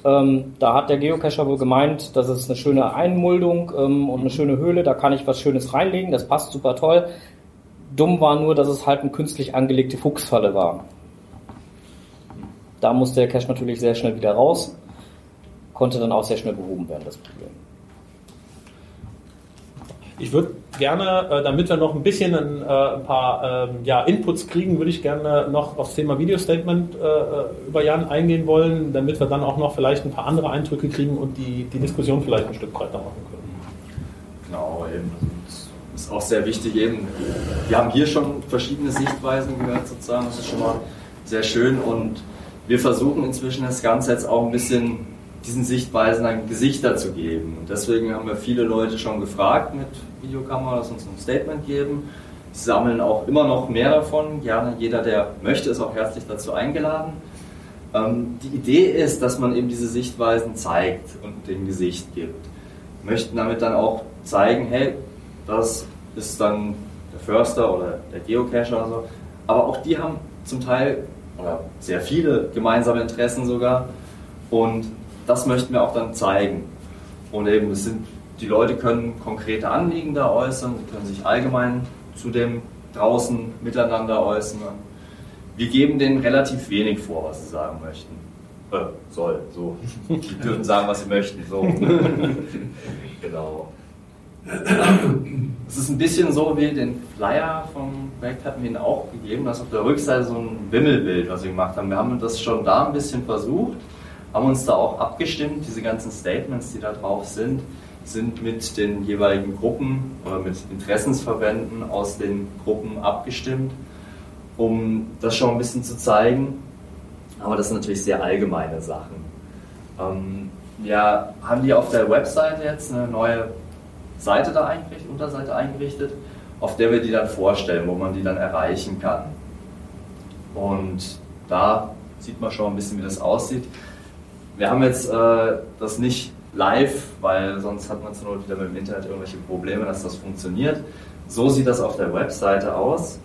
Ähm, da hat der Geocacher wohl gemeint, das ist eine schöne Einmuldung ähm, und eine schöne Höhle, da kann ich was Schönes reinlegen, das passt super toll. Dumm war nur, dass es halt eine künstlich angelegte Fuchsfalle war. Da musste der Cache natürlich sehr schnell wieder raus, konnte dann auch sehr schnell behoben werden, das Problem. Ich würde gerne, äh, damit wir noch ein bisschen ein, äh, ein paar ähm, ja, Inputs kriegen, würde ich gerne noch aufs Thema Video Statement äh, über Jan eingehen wollen, damit wir dann auch noch vielleicht ein paar andere Eindrücke kriegen und die, die Diskussion vielleicht ein Stück breiter machen können. Genau, eben. Das ist auch sehr wichtig eben. Wir haben hier schon verschiedene Sichtweisen gehört sozusagen, das ist schon mal sehr schön und wir versuchen inzwischen das Ganze jetzt auch ein bisschen diesen Sichtweisen ein Gesichter zu geben. Und deswegen haben wir viele Leute schon gefragt mit Videokameras uns ein Statement geben. Sie sammeln auch immer noch mehr davon. Gerne jeder, der möchte, ist auch herzlich dazu eingeladen. Ähm, die Idee ist, dass man eben diese Sichtweisen zeigt und dem Gesicht gibt. Möchten damit dann auch zeigen, hey, das ist dann der Förster oder der Geocacher oder so. Aber auch die haben zum Teil oder sehr viele gemeinsame Interessen sogar. Und das möchten wir auch dann zeigen. Und eben, es sind, die Leute können konkrete Anliegen da äußern, sie können sich allgemein zu dem draußen miteinander äußern. Wir geben denen relativ wenig vor, was sie sagen möchten. Äh, soll, so. Die dürfen sagen, was sie möchten, so. genau. Es ist ein bisschen so wie den Flyer vom Projekt hatten wir Ihnen auch gegeben. Das ist auf der Rückseite so ein Wimmelbild, was wir gemacht haben. Wir haben das schon da ein bisschen versucht, haben uns da auch abgestimmt. Diese ganzen Statements, die da drauf sind, sind mit den jeweiligen Gruppen oder mit Interessensverbänden aus den Gruppen abgestimmt, um das schon ein bisschen zu zeigen. Aber das sind natürlich sehr allgemeine Sachen. Ähm, wir haben die auf der Webseite jetzt eine neue Seite da eingerichtet, Unterseite eingerichtet, auf der wir die dann vorstellen, wo man die dann erreichen kann. Und da sieht man schon ein bisschen, wie das aussieht. Wir haben jetzt äh, das nicht live, weil sonst hat man zur Not wieder mit dem Internet irgendwelche Probleme, dass das funktioniert. So sieht das auf der Webseite aus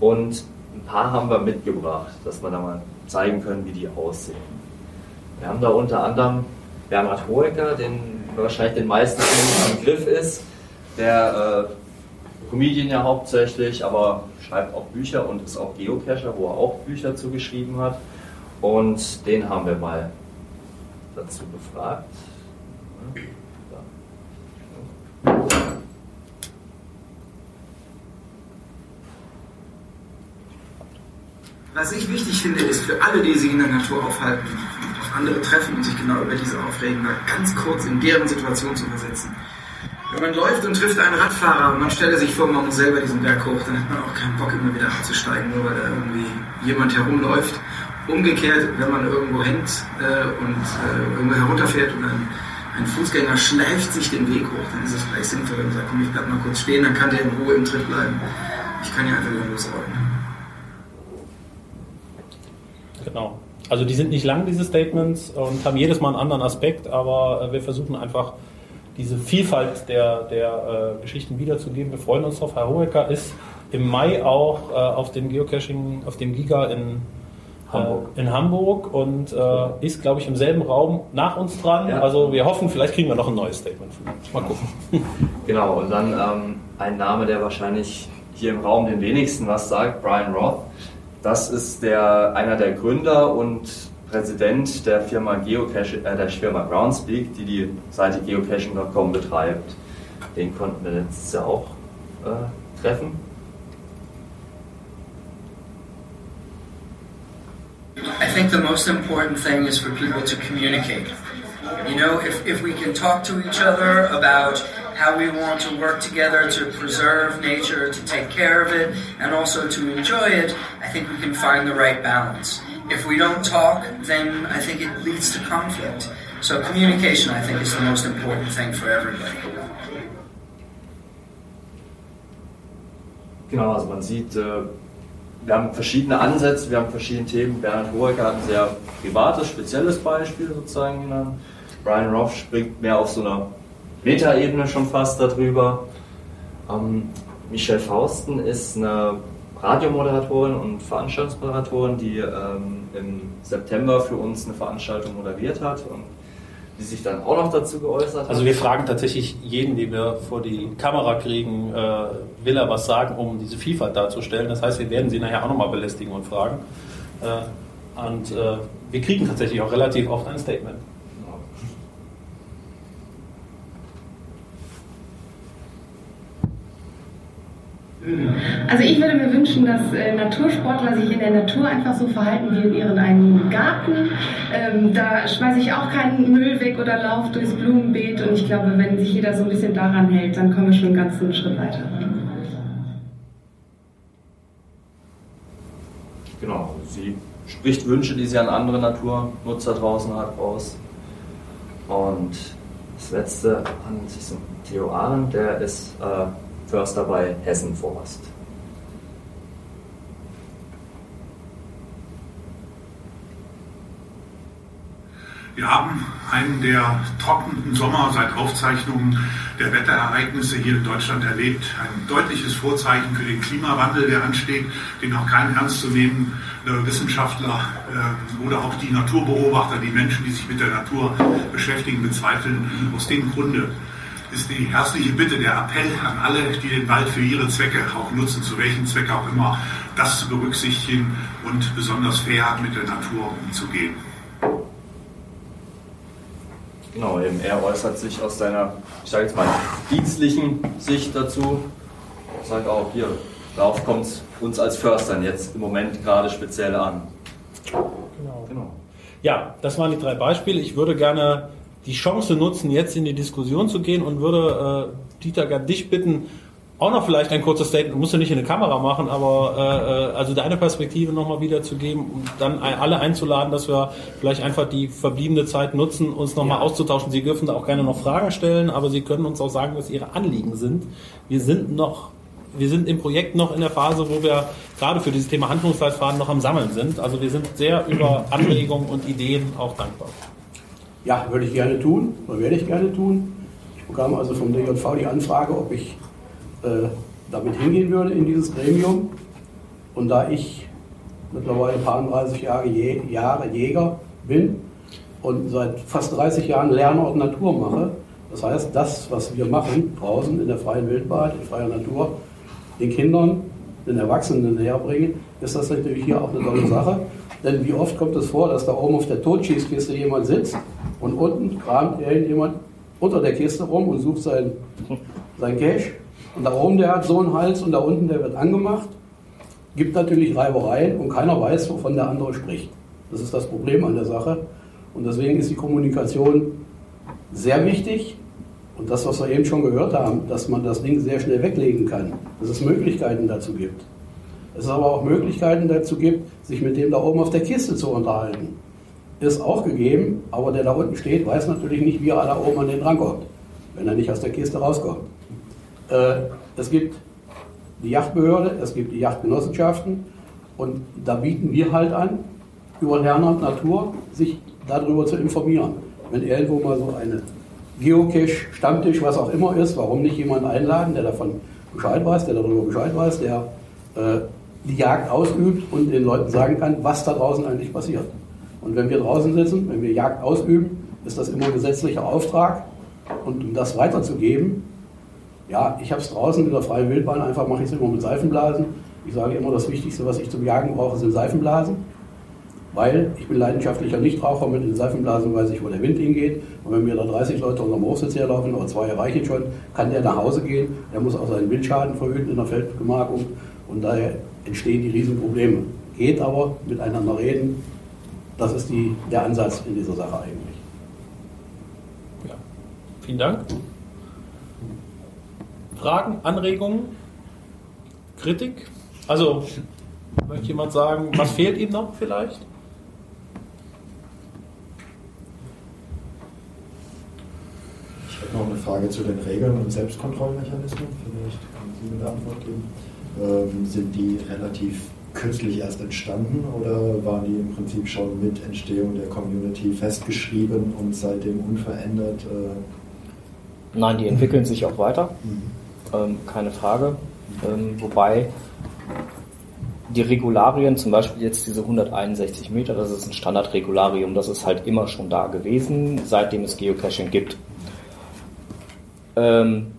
und ein paar haben wir mitgebracht, dass wir da mal zeigen können, wie die aussehen. Wir haben da unter anderem Bernhard Hoeker, den wahrscheinlich den meisten im Begriff ist, der äh, Comedian ja hauptsächlich, aber schreibt auch Bücher und ist auch Geocacher, wo er auch Bücher zugeschrieben hat. Und den haben wir mal dazu befragt. Was ich wichtig finde, ist für alle, die sich in der Natur aufhalten, auf andere treffen und sich genau über diese aufregen, mal ganz kurz in deren Situation zu versetzen. Wenn man läuft und trifft einen Radfahrer und man stelle sich vor, man muss selber diesen Berg hoch, dann hat man auch keinen Bock, immer wieder abzusteigen, nur weil da irgendwie jemand herumläuft. Umgekehrt, wenn man irgendwo hängt äh, und äh, irgendwo herunterfährt und ein, ein, Fußgänger schleift sich den Weg hoch, dann ist es gleich sinnvoll, wenn man sagt, komm, ich bleib mal kurz stehen, dann kann der in Ruhe im Tritt bleiben. Ich kann ja einfach wieder losrollen. Genau. Also die sind nicht lang, diese Statements, und haben jedes Mal einen anderen Aspekt, aber äh, wir versuchen einfach diese Vielfalt der, der äh, Geschichten wiederzugeben. Wir freuen uns drauf. Hohecker ist im Mai auch äh, auf dem Geocaching, auf dem Giga in äh, Hamburg, in Hamburg und äh, ist, glaube ich, im selben Raum nach uns dran. Ja. Also wir hoffen, vielleicht kriegen wir noch ein neues Statement von uns. Mal gucken. Genau, und dann ähm, ein Name, der wahrscheinlich hier im Raum den wenigsten was sagt, Brian Roth. Das ist der, einer der Gründer und Präsident der Firma Geocache, äh, der Firma Groundspeak, die die Seite geocaching.com betreibt. Den konnten wir letztes Jahr auch äh, treffen. I think the most important thing is for people to communicate. You know, if, if we can talk to each other about how we want to work together to preserve nature, to take care of it, and also to enjoy it, I think we can find the right balance. If we don't talk, then I think it leads to conflict. So communication, I think, is the most important thing for everybody. Genau, also man sieht, äh, wir haben verschiedene Ansätze, wir haben verschiedene Themen. Bernhard Hohecker hat ein sehr privates, spezielles Beispiel sozusagen genannt. Brian Roth springt mehr auf so einer Metaebene schon fast darüber. Ähm, Michelle Fausten ist eine Radiomoderatorin und Veranstaltungsmoderatorin, die ähm, im September für uns eine Veranstaltung moderiert hat und die sich dann auch noch dazu geäußert hat. Also wir fragen tatsächlich jeden, den wir vor die Kamera kriegen, äh, will er was sagen, um diese Vielfalt darzustellen. Das heißt, wir werden sie nachher auch nochmal belästigen und fragen. Äh, und äh, wir kriegen tatsächlich auch relativ oft ein Statement. Also ich würde mir wünschen, dass äh, Natursportler sich in der Natur einfach so verhalten wie in ihren eigenen Garten. Ähm, da schmeiße ich auch keinen Müll weg oder laufe durchs Blumenbeet und ich glaube, wenn sich jeder so ein bisschen daran hält, dann kommen wir schon einen ganzen Schritt weiter. Genau, sie spricht Wünsche, die sie an andere Naturnutzer draußen hat, aus. Und das letzte handelt sich um Theo Arendt, der ist äh, Förster bei Hessen Forst. Wir haben einen der trockensten Sommer seit Aufzeichnungen der Wetterereignisse hier in Deutschland erlebt. Ein deutliches Vorzeichen für den Klimawandel, der ansteht, den auch kein ernstzunehmender Wissenschaftler äh, oder auch die Naturbeobachter, die Menschen, die sich mit der Natur beschäftigen, bezweifeln. Aus dem Grunde ist die herzliche Bitte, der Appell an alle, die den Wald für ihre Zwecke auch nutzen, zu welchen Zweck auch immer, das zu berücksichtigen und besonders fair mit der Natur umzugehen. Genau, eben er äußert sich aus seiner, ich sage jetzt mal, dienstlichen Sicht dazu. Sagt auch, hier, darauf kommt es uns als Förstern jetzt im Moment gerade speziell an. Genau. genau. Ja, das waren die drei Beispiele. Ich würde gerne die Chance nutzen, jetzt in die Diskussion zu gehen und würde äh, Dieter gerne dich bitten, auch noch vielleicht ein kurzes Statement, musst du nicht in eine Kamera machen, aber äh, äh also deine Perspektive nochmal wiederzugeben und dann alle einzuladen, dass wir vielleicht einfach die verbliebene Zeit nutzen, uns nochmal ja. auszutauschen. Sie dürfen da auch gerne noch Fragen stellen, aber Sie können uns auch sagen, was Ihre Anliegen sind. Wir sind noch wir sind im Projekt noch in der Phase, wo wir gerade für dieses Thema Handlungsleitfaden noch am Sammeln sind. Also wir sind sehr über Anregungen und Ideen auch dankbar. Ja, würde ich gerne tun, oder werde ich gerne tun. Ich bekam also vom DJV die Anfrage, ob ich äh, damit hingehen würde in dieses Gremium. Und da ich mittlerweile ein paar 30 Jahre, Jahre Jäger bin und seit fast 30 Jahren Lernort Natur mache, das heißt, das, was wir machen draußen in der freien Wildbahn, in freier Natur, den Kindern, den Erwachsenen näher bringen, ist das natürlich hier auch eine tolle Sache. Denn wie oft kommt es vor, dass da oben auf der Totschießkiste jemand sitzt und unten kramt irgendjemand unter der Kiste rum und sucht sein, sein Cash. Und da oben der hat so einen Hals und da unten der wird angemacht. Gibt natürlich Reibereien und keiner weiß, wovon der andere spricht. Das ist das Problem an der Sache. Und deswegen ist die Kommunikation sehr wichtig. Und das, was wir eben schon gehört haben, dass man das Ding sehr schnell weglegen kann, dass es Möglichkeiten dazu gibt. Es aber auch Möglichkeiten dazu gibt, sich mit dem da oben auf der Kiste zu unterhalten. Ist auch gegeben, aber der da unten steht, weiß natürlich nicht, wie er da oben an den drankommt, wenn er nicht aus der Kiste rauskommt. Äh, es gibt die Yachtbehörde, es gibt die Yachtgenossenschaften und da bieten wir halt an, über Lerner und Natur sich darüber zu informieren. Wenn irgendwo mal so eine Geocache, Stammtisch, was auch immer ist, warum nicht jemanden einladen, der davon Bescheid weiß, der darüber Bescheid weiß, der äh, die Jagd ausübt und den Leuten sagen kann, was da draußen eigentlich passiert. Und wenn wir draußen sitzen, wenn wir Jagd ausüben, ist das immer ein gesetzlicher Auftrag. Und um das weiterzugeben, ja, ich habe es draußen in der freien Wildbahn, einfach mache ich es immer mit Seifenblasen. Ich sage immer, das Wichtigste, was ich zum Jagen brauche, sind Seifenblasen weil ich bin leidenschaftlicher Nichtraucher, mit den Seifenblasen weiß ich, wo der Wind hingeht. Und wenn mir da 30 Leute unterm Hochsitz herlaufen, oder zwei reichen schon, kann der nach Hause gehen. Der muss auch seinen Wildschaden verhüten in der Feldgemarkung. Und daher entstehen die Riesenprobleme. Geht aber miteinander reden. Das ist die, der Ansatz in dieser Sache eigentlich. Ja. Vielen Dank. Fragen, Anregungen, Kritik? Also, möchte jemand sagen, was fehlt ihm noch vielleicht? noch eine Frage zu den Regeln und Selbstkontrollmechanismen. Vielleicht können Sie mir eine Antwort geben. Ähm, sind die relativ kürzlich erst entstanden oder waren die im Prinzip schon mit Entstehung der Community festgeschrieben und seitdem unverändert? Äh Nein, die entwickeln sich auch weiter. Mhm. Ähm, keine Frage. Ähm, wobei die Regularien, zum Beispiel jetzt diese 161 Meter, das ist ein Standardregularium, das ist halt immer schon da gewesen, seitdem es Geocaching gibt. Ähm,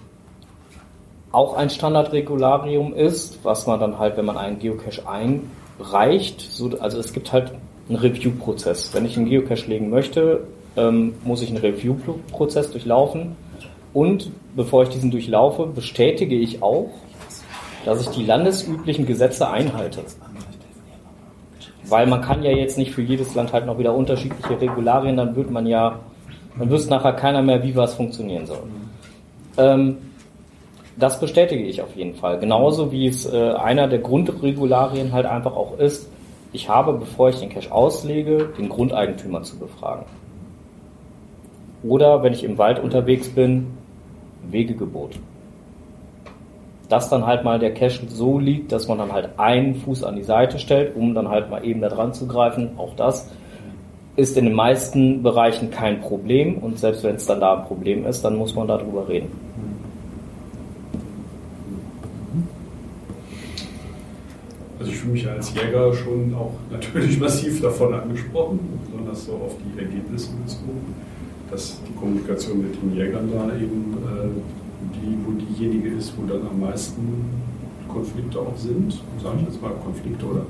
auch ein Standardregularium ist, was man dann halt, wenn man einen Geocache einreicht, so, also es gibt halt einen Review-Prozess. Wenn ich einen Geocache legen möchte, ähm, muss ich einen Review-Prozess durchlaufen und bevor ich diesen durchlaufe, bestätige ich auch, dass ich die landesüblichen Gesetze einhalte. Weil man kann ja jetzt nicht für jedes Land halt noch wieder unterschiedliche Regularien, dann wird man ja, dann wüsste nachher keiner mehr, wie was funktionieren soll. Ähm, das bestätige ich auf jeden Fall. Genauso wie es äh, einer der Grundregularien halt einfach auch ist, ich habe, bevor ich den Cache auslege, den Grundeigentümer zu befragen. Oder wenn ich im Wald unterwegs bin, Wegegebot. Dass dann halt mal der Cache so liegt, dass man dann halt einen Fuß an die Seite stellt, um dann halt mal eben da dran zu greifen, auch das ist in den meisten Bereichen kein Problem und selbst wenn es dann da ein Problem ist, dann muss man darüber reden. Also ich fühle mich als Jäger schon auch natürlich massiv davon angesprochen, besonders so auf die Ergebnisse bezogen, dass die Kommunikation mit den Jägern da eben äh, die, wo diejenige ist, wo dann am meisten Konflikte auch sind, sage ich jetzt mal Konflikte oder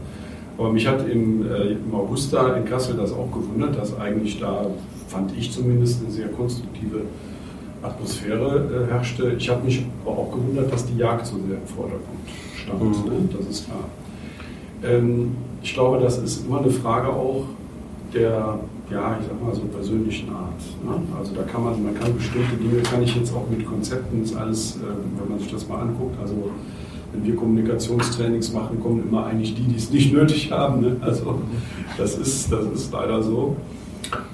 aber mich hat im, äh, im August da in Kassel das auch gewundert, dass eigentlich da fand ich zumindest, eine sehr konstruktive Atmosphäre äh, herrschte. Ich habe mich aber auch gewundert, dass die Jagd so sehr im Vordergrund stand. Mhm. Ne? Das ist klar. Ähm, ich glaube, das ist immer eine Frage auch der, ja, ich sag mal so persönlichen Art. Ne? Also da kann man, man kann bestimmte Dinge, kann ich jetzt auch mit Konzepten, ist alles, äh, wenn man sich das mal anguckt, also wenn wir Kommunikationstrainings machen, kommen immer eigentlich die, die es nicht nötig haben. Ne? Also das ist, das ist leider so.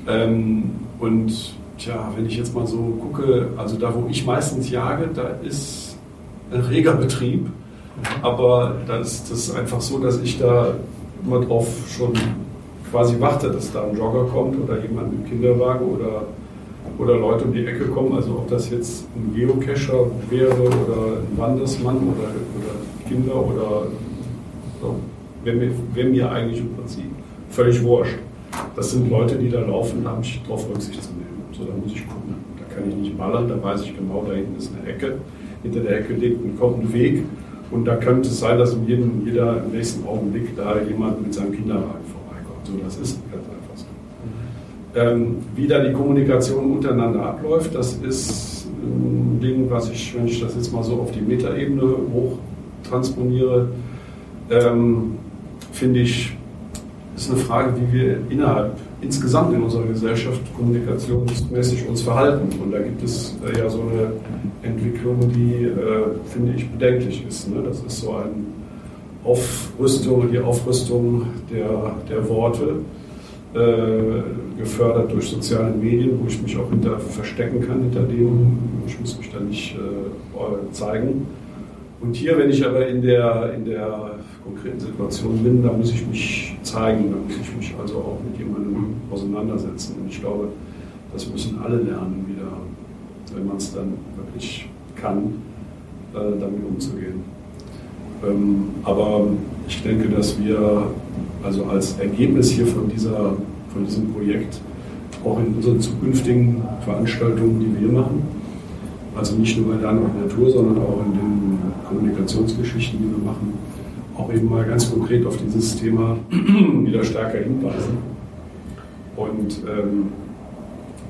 Ähm, und tja, wenn ich jetzt mal so gucke, also da, wo ich meistens jage, da ist ein reger Betrieb. Aber da ist das einfach so, dass ich da immer drauf schon quasi warte, dass da ein Jogger kommt oder jemand im Kinderwagen oder, oder Leute um die Ecke kommen. Also ob das jetzt ein Geocacher wäre oder ein Wandersmann oder, oder Kinder oder so, wäre mir, wär mir eigentlich im Prinzip völlig wurscht. Das sind Leute, die da laufen, da habe ich darauf Rücksicht zu nehmen. So, da muss ich gucken. Da kann ich nicht ballern, da weiß ich genau, da hinten ist eine Ecke. Hinter der Ecke liegt ein Weg und da könnte es sein, dass in jeder im nächsten Augenblick da jemand mit seinem Kinderwagen vorbeikommt. So, das ist ganz einfach so. Ähm, wie da die Kommunikation untereinander abläuft, das ist ein Ding, was ich, wenn ich das jetzt mal so auf die Metaebene hoch transponiere, ähm, finde ich, ist eine Frage, wie wir innerhalb, insgesamt in unserer Gesellschaft kommunikationsmäßig uns verhalten. Und da gibt es äh, ja so eine Entwicklung, die, äh, finde ich, bedenklich ist. Ne? Das ist so eine Aufrüstung, die Aufrüstung der, der Worte, äh, gefördert durch soziale Medien, wo ich mich auch hinter verstecken kann, hinter dem, ich muss mich da nicht äh, zeigen. Und hier, wenn ich aber in der, in der konkreten Situation bin, da muss ich mich zeigen, da muss ich mich also auch mit jemandem auseinandersetzen. Und ich glaube, das müssen alle lernen, wieder, wenn man es dann wirklich kann, äh, damit umzugehen. Ähm, aber ich denke, dass wir also als Ergebnis hier von, dieser, von diesem Projekt auch in unseren zukünftigen Veranstaltungen, die wir machen, also nicht nur bei Land und Natur, sondern auch in den Kommunikationsgeschichten, die wir machen, auch eben mal ganz konkret auf dieses Thema wieder stärker hinweisen und ähm,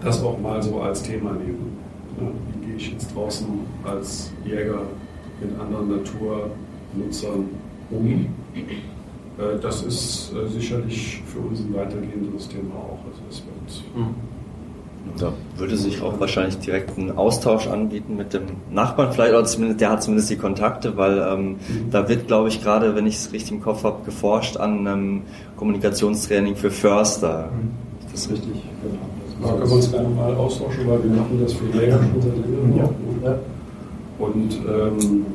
das auch mal so als Thema nehmen. Ja, wie gehe ich jetzt draußen als Jäger mit anderen Naturnutzern um? Äh, das ist äh, sicherlich für uns ein weitergehendes Thema auch. Also es wird mhm. Da würde sich auch wahrscheinlich direkt ein Austausch anbieten mit dem Nachbarn vielleicht, oder zumindest, der hat zumindest die Kontakte, weil ähm, da wird, glaube ich, gerade, wenn ich es richtig im Kopf habe, geforscht an einem Kommunikationstraining für Förster. Mhm. Das ist richtig, genau. Da können wir uns gerne mal austauschen, weil wir machen das für Jäger schon seit längerem. Ja. Und ähm,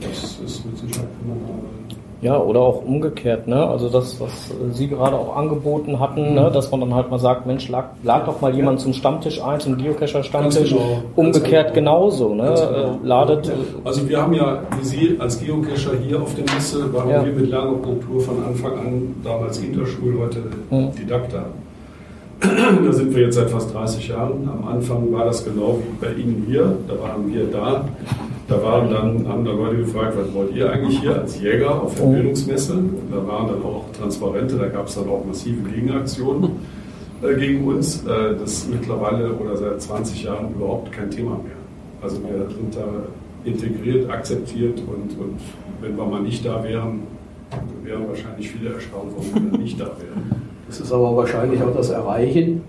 das ist mit Sicherheit phänomenal. Ja, oder auch umgekehrt, ne? Also das, was Sie gerade auch angeboten hatten, ne? dass man dann halt mal sagt, Mensch, lag, lag doch mal jemand zum Stammtisch ein, zum Geocacher-Stammtisch. Genau, umgekehrt genau. genauso, ne? Genau. Äh, ladet. Also wir haben ja, wie Sie als Geocacher hier auf der Messe, waren ja. wir mit Lern und Natur von Anfang an, damals Interschul, heute hm. Didakta. Da sind wir jetzt seit fast 30 Jahren. Am Anfang war das genau wie bei Ihnen hier. Da waren wir da da waren dann, haben da Leute gefragt, was wollt ihr eigentlich hier als Jäger auf der oh. Bildungsmesse? Da waren dann auch Transparente, da gab es dann auch massive Gegenaktionen äh, gegen uns. Äh, das ist mittlerweile oder seit 20 Jahren überhaupt kein Thema mehr. Also wir sind da integriert, akzeptiert und, und wenn wir mal nicht da wären, wären wahrscheinlich viele erstaunt, warum wir nicht da wären. Das ist aber wahrscheinlich auch das Erreichen,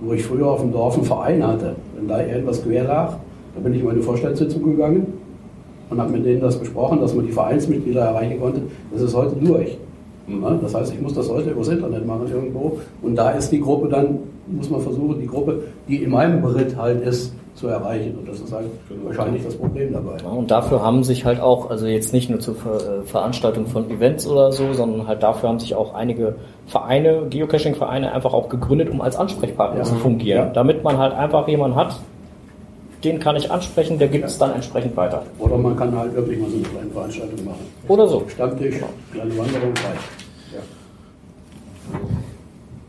wo ich früher auf dem Dorf einen Verein hatte. Wenn da irgendwas quer lag, da bin ich in meine Vorstandssitzung gegangen und habe mit denen das besprochen, dass man die Vereinsmitglieder erreichen konnte. Das ist heute durch. Mhm. Das heißt, ich muss das heute übers Internet machen irgendwo. Und da ist die Gruppe dann, muss man versuchen, die Gruppe, die in meinem Beritt halt ist, zu erreichen. Und das ist halt genau. wahrscheinlich das Problem dabei. Ja, und dafür haben sich halt auch, also jetzt nicht nur zur Ver äh, Veranstaltung von Events oder so, sondern halt dafür haben sich auch einige Vereine, Geocaching-Vereine einfach auch gegründet, um als Ansprechpartner ja. zu fungieren. Ja. Damit man halt einfach jemanden hat, den kann ich ansprechen, der gibt es dann entsprechend weiter. Oder man kann halt wirklich mal so eine kleine Veranstaltung machen. Oder so. Stammtisch, kleine Wanderung, reicht. Ja.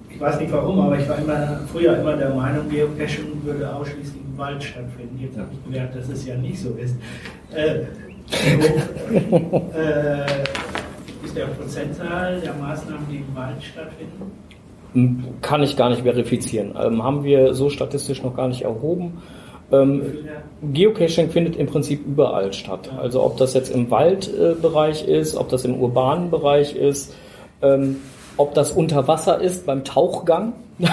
Ich weiß nicht warum, aber ich war immer, früher immer der Meinung, Geocaching würde ausschließlich im Wald stattfinden. Jetzt habe ich gelernt, dass es ja nicht so ist. Äh, hoch, äh, ist der Prozentzahl der Maßnahmen, die im Wald stattfinden? Kann ich gar nicht verifizieren. Ähm, haben wir so statistisch noch gar nicht erhoben. Ähm, Geocaching findet im Prinzip überall statt. Also ob das jetzt im Waldbereich äh, ist, ob das im urbanen Bereich ist, ähm, ob das unter Wasser ist beim Tauchgang.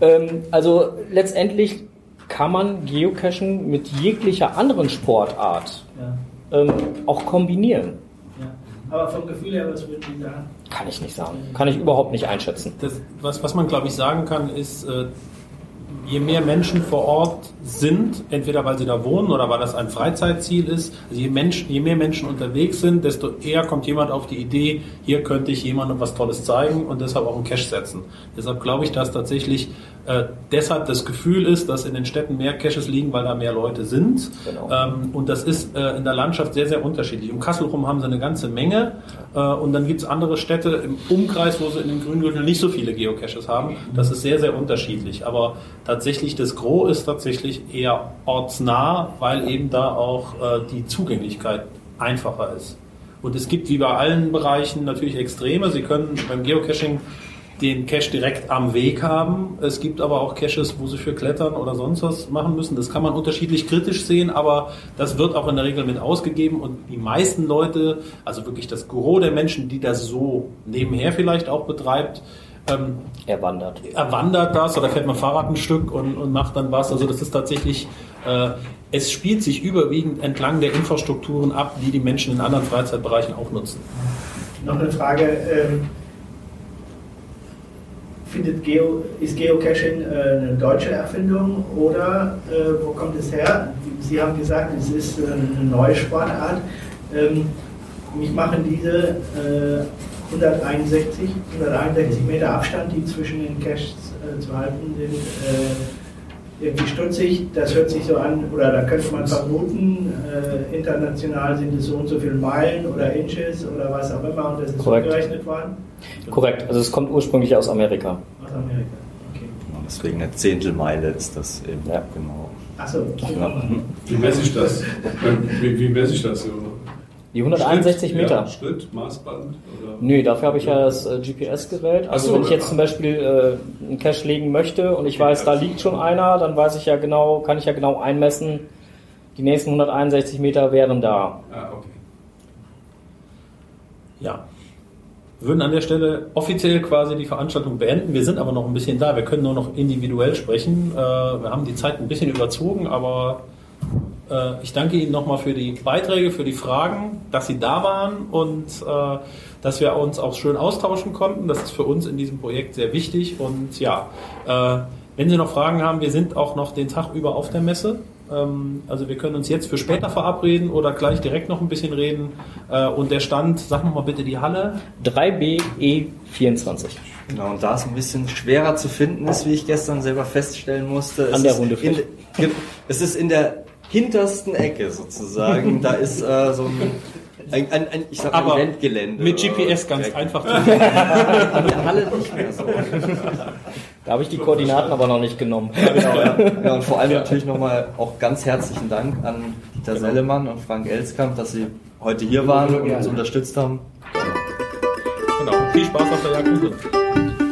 ähm, also letztendlich kann man Geocachen mit jeglicher anderen Sportart ja. ähm, auch kombinieren. Aber vom Gefühl her, was würden Sie sagen? Kann ich nicht sagen. Kann ich überhaupt nicht einschätzen. Das, was, was man, glaube ich, sagen kann, ist, äh, je mehr Menschen vor Ort sind, entweder weil sie da wohnen oder weil das ein Freizeitziel ist, also je, Mensch, je mehr Menschen unterwegs sind, desto eher kommt jemand auf die Idee, hier könnte ich jemandem was Tolles zeigen und deshalb auch einen Cash setzen. Deshalb glaube ich, dass tatsächlich äh, deshalb das Gefühl ist, dass in den Städten mehr Caches liegen, weil da mehr Leute sind. Genau. Ähm, und das ist äh, in der Landschaft sehr, sehr unterschiedlich. Um Kassel rum haben sie eine ganze Menge. Äh, und dann gibt es andere Städte im Umkreis, wo sie in den Grüngürteln nicht so viele Geocaches haben. Das ist sehr, sehr unterschiedlich. Aber tatsächlich das Gros ist tatsächlich eher ortsnah, weil eben da auch äh, die Zugänglichkeit einfacher ist. Und es gibt wie bei allen Bereichen natürlich Extreme. Sie können beim Geocaching den Cache direkt am Weg haben. Es gibt aber auch Caches, wo sie für Klettern oder sonst was machen müssen. Das kann man unterschiedlich kritisch sehen, aber das wird auch in der Regel mit ausgegeben und die meisten Leute, also wirklich das Gros der Menschen, die das so nebenher vielleicht auch betreibt, ähm, er wandert. Er wandert das oder fährt man Fahrrad ein Stück und, und macht dann was. Also das ist tatsächlich, äh, es spielt sich überwiegend entlang der Infrastrukturen ab, die die Menschen in anderen Freizeitbereichen auch nutzen. Noch eine Frage. Ähm findet Geo, ist Geocaching äh, eine deutsche Erfindung oder äh, wo kommt es her? Sie haben gesagt, es ist äh, eine neue Sportart. Ähm, mich machen diese 161, 161 Meter Abstand, die zwischen den Caches zu halten sind, irgendwie stutzig. Das hört sich so an, oder da könnte man vermuten, äh, international sind es so und so viele Meilen oder Inches oder was auch immer und das ist Korrekt. umgerechnet worden. Korrekt, also es kommt ursprünglich aus Amerika. Aus Amerika, okay. Deswegen eine Zehntelmeile ist das eben, ja, genau. Achso. Ja. Wie messe ich das? Wie, wie messe ich das? Die 161 Schritt, Meter. Ja, Schritt, Maßband? Oder? Nö, dafür habe ich ja das äh, GPS-Gerät. Also so, wenn ich jetzt zum Beispiel äh, einen Cache legen möchte und ich weiß, da liegt schon einer, dann weiß ich ja genau, kann ich ja genau einmessen, die nächsten 161 Meter wären da. Ah, okay. Ja. Wir würden an der Stelle offiziell quasi die Veranstaltung beenden. Wir sind aber noch ein bisschen da. Wir können nur noch individuell sprechen. Äh, wir haben die Zeit ein bisschen überzogen, aber äh, ich danke Ihnen nochmal für die Beiträge, für die Fragen, dass Sie da waren und äh, dass wir uns auch schön austauschen konnten. Das ist für uns in diesem Projekt sehr wichtig. Und ja, äh, wenn Sie noch Fragen haben, wir sind auch noch den Tag über auf der Messe. Ähm, also wir können uns jetzt für später verabreden oder gleich direkt noch ein bisschen reden. Äh, und der Stand, sag mal bitte die Halle. 3BE24. Genau, und da es ein bisschen schwerer zu finden ist, wie ich gestern selber feststellen musste. An der Rundefläche. in- Es ist in der hintersten Ecke sozusagen. Da ist äh, so ein, ein, ein, ein, ich sag, ein Aber Eventgelände. Mit GPS ganz direkt. einfach zu An der Halle nicht mehr so. Da habe ich die Koordinaten aber noch nicht genommen. Genau, ja. ja, und vor allem natürlich nochmal auch ganz herzlichen Dank an Dieter Sellemann und Frank Elskamp, dass sie heute hier waren und uns unterstützt haben. Genau. Viel Spaß auf der Jagd.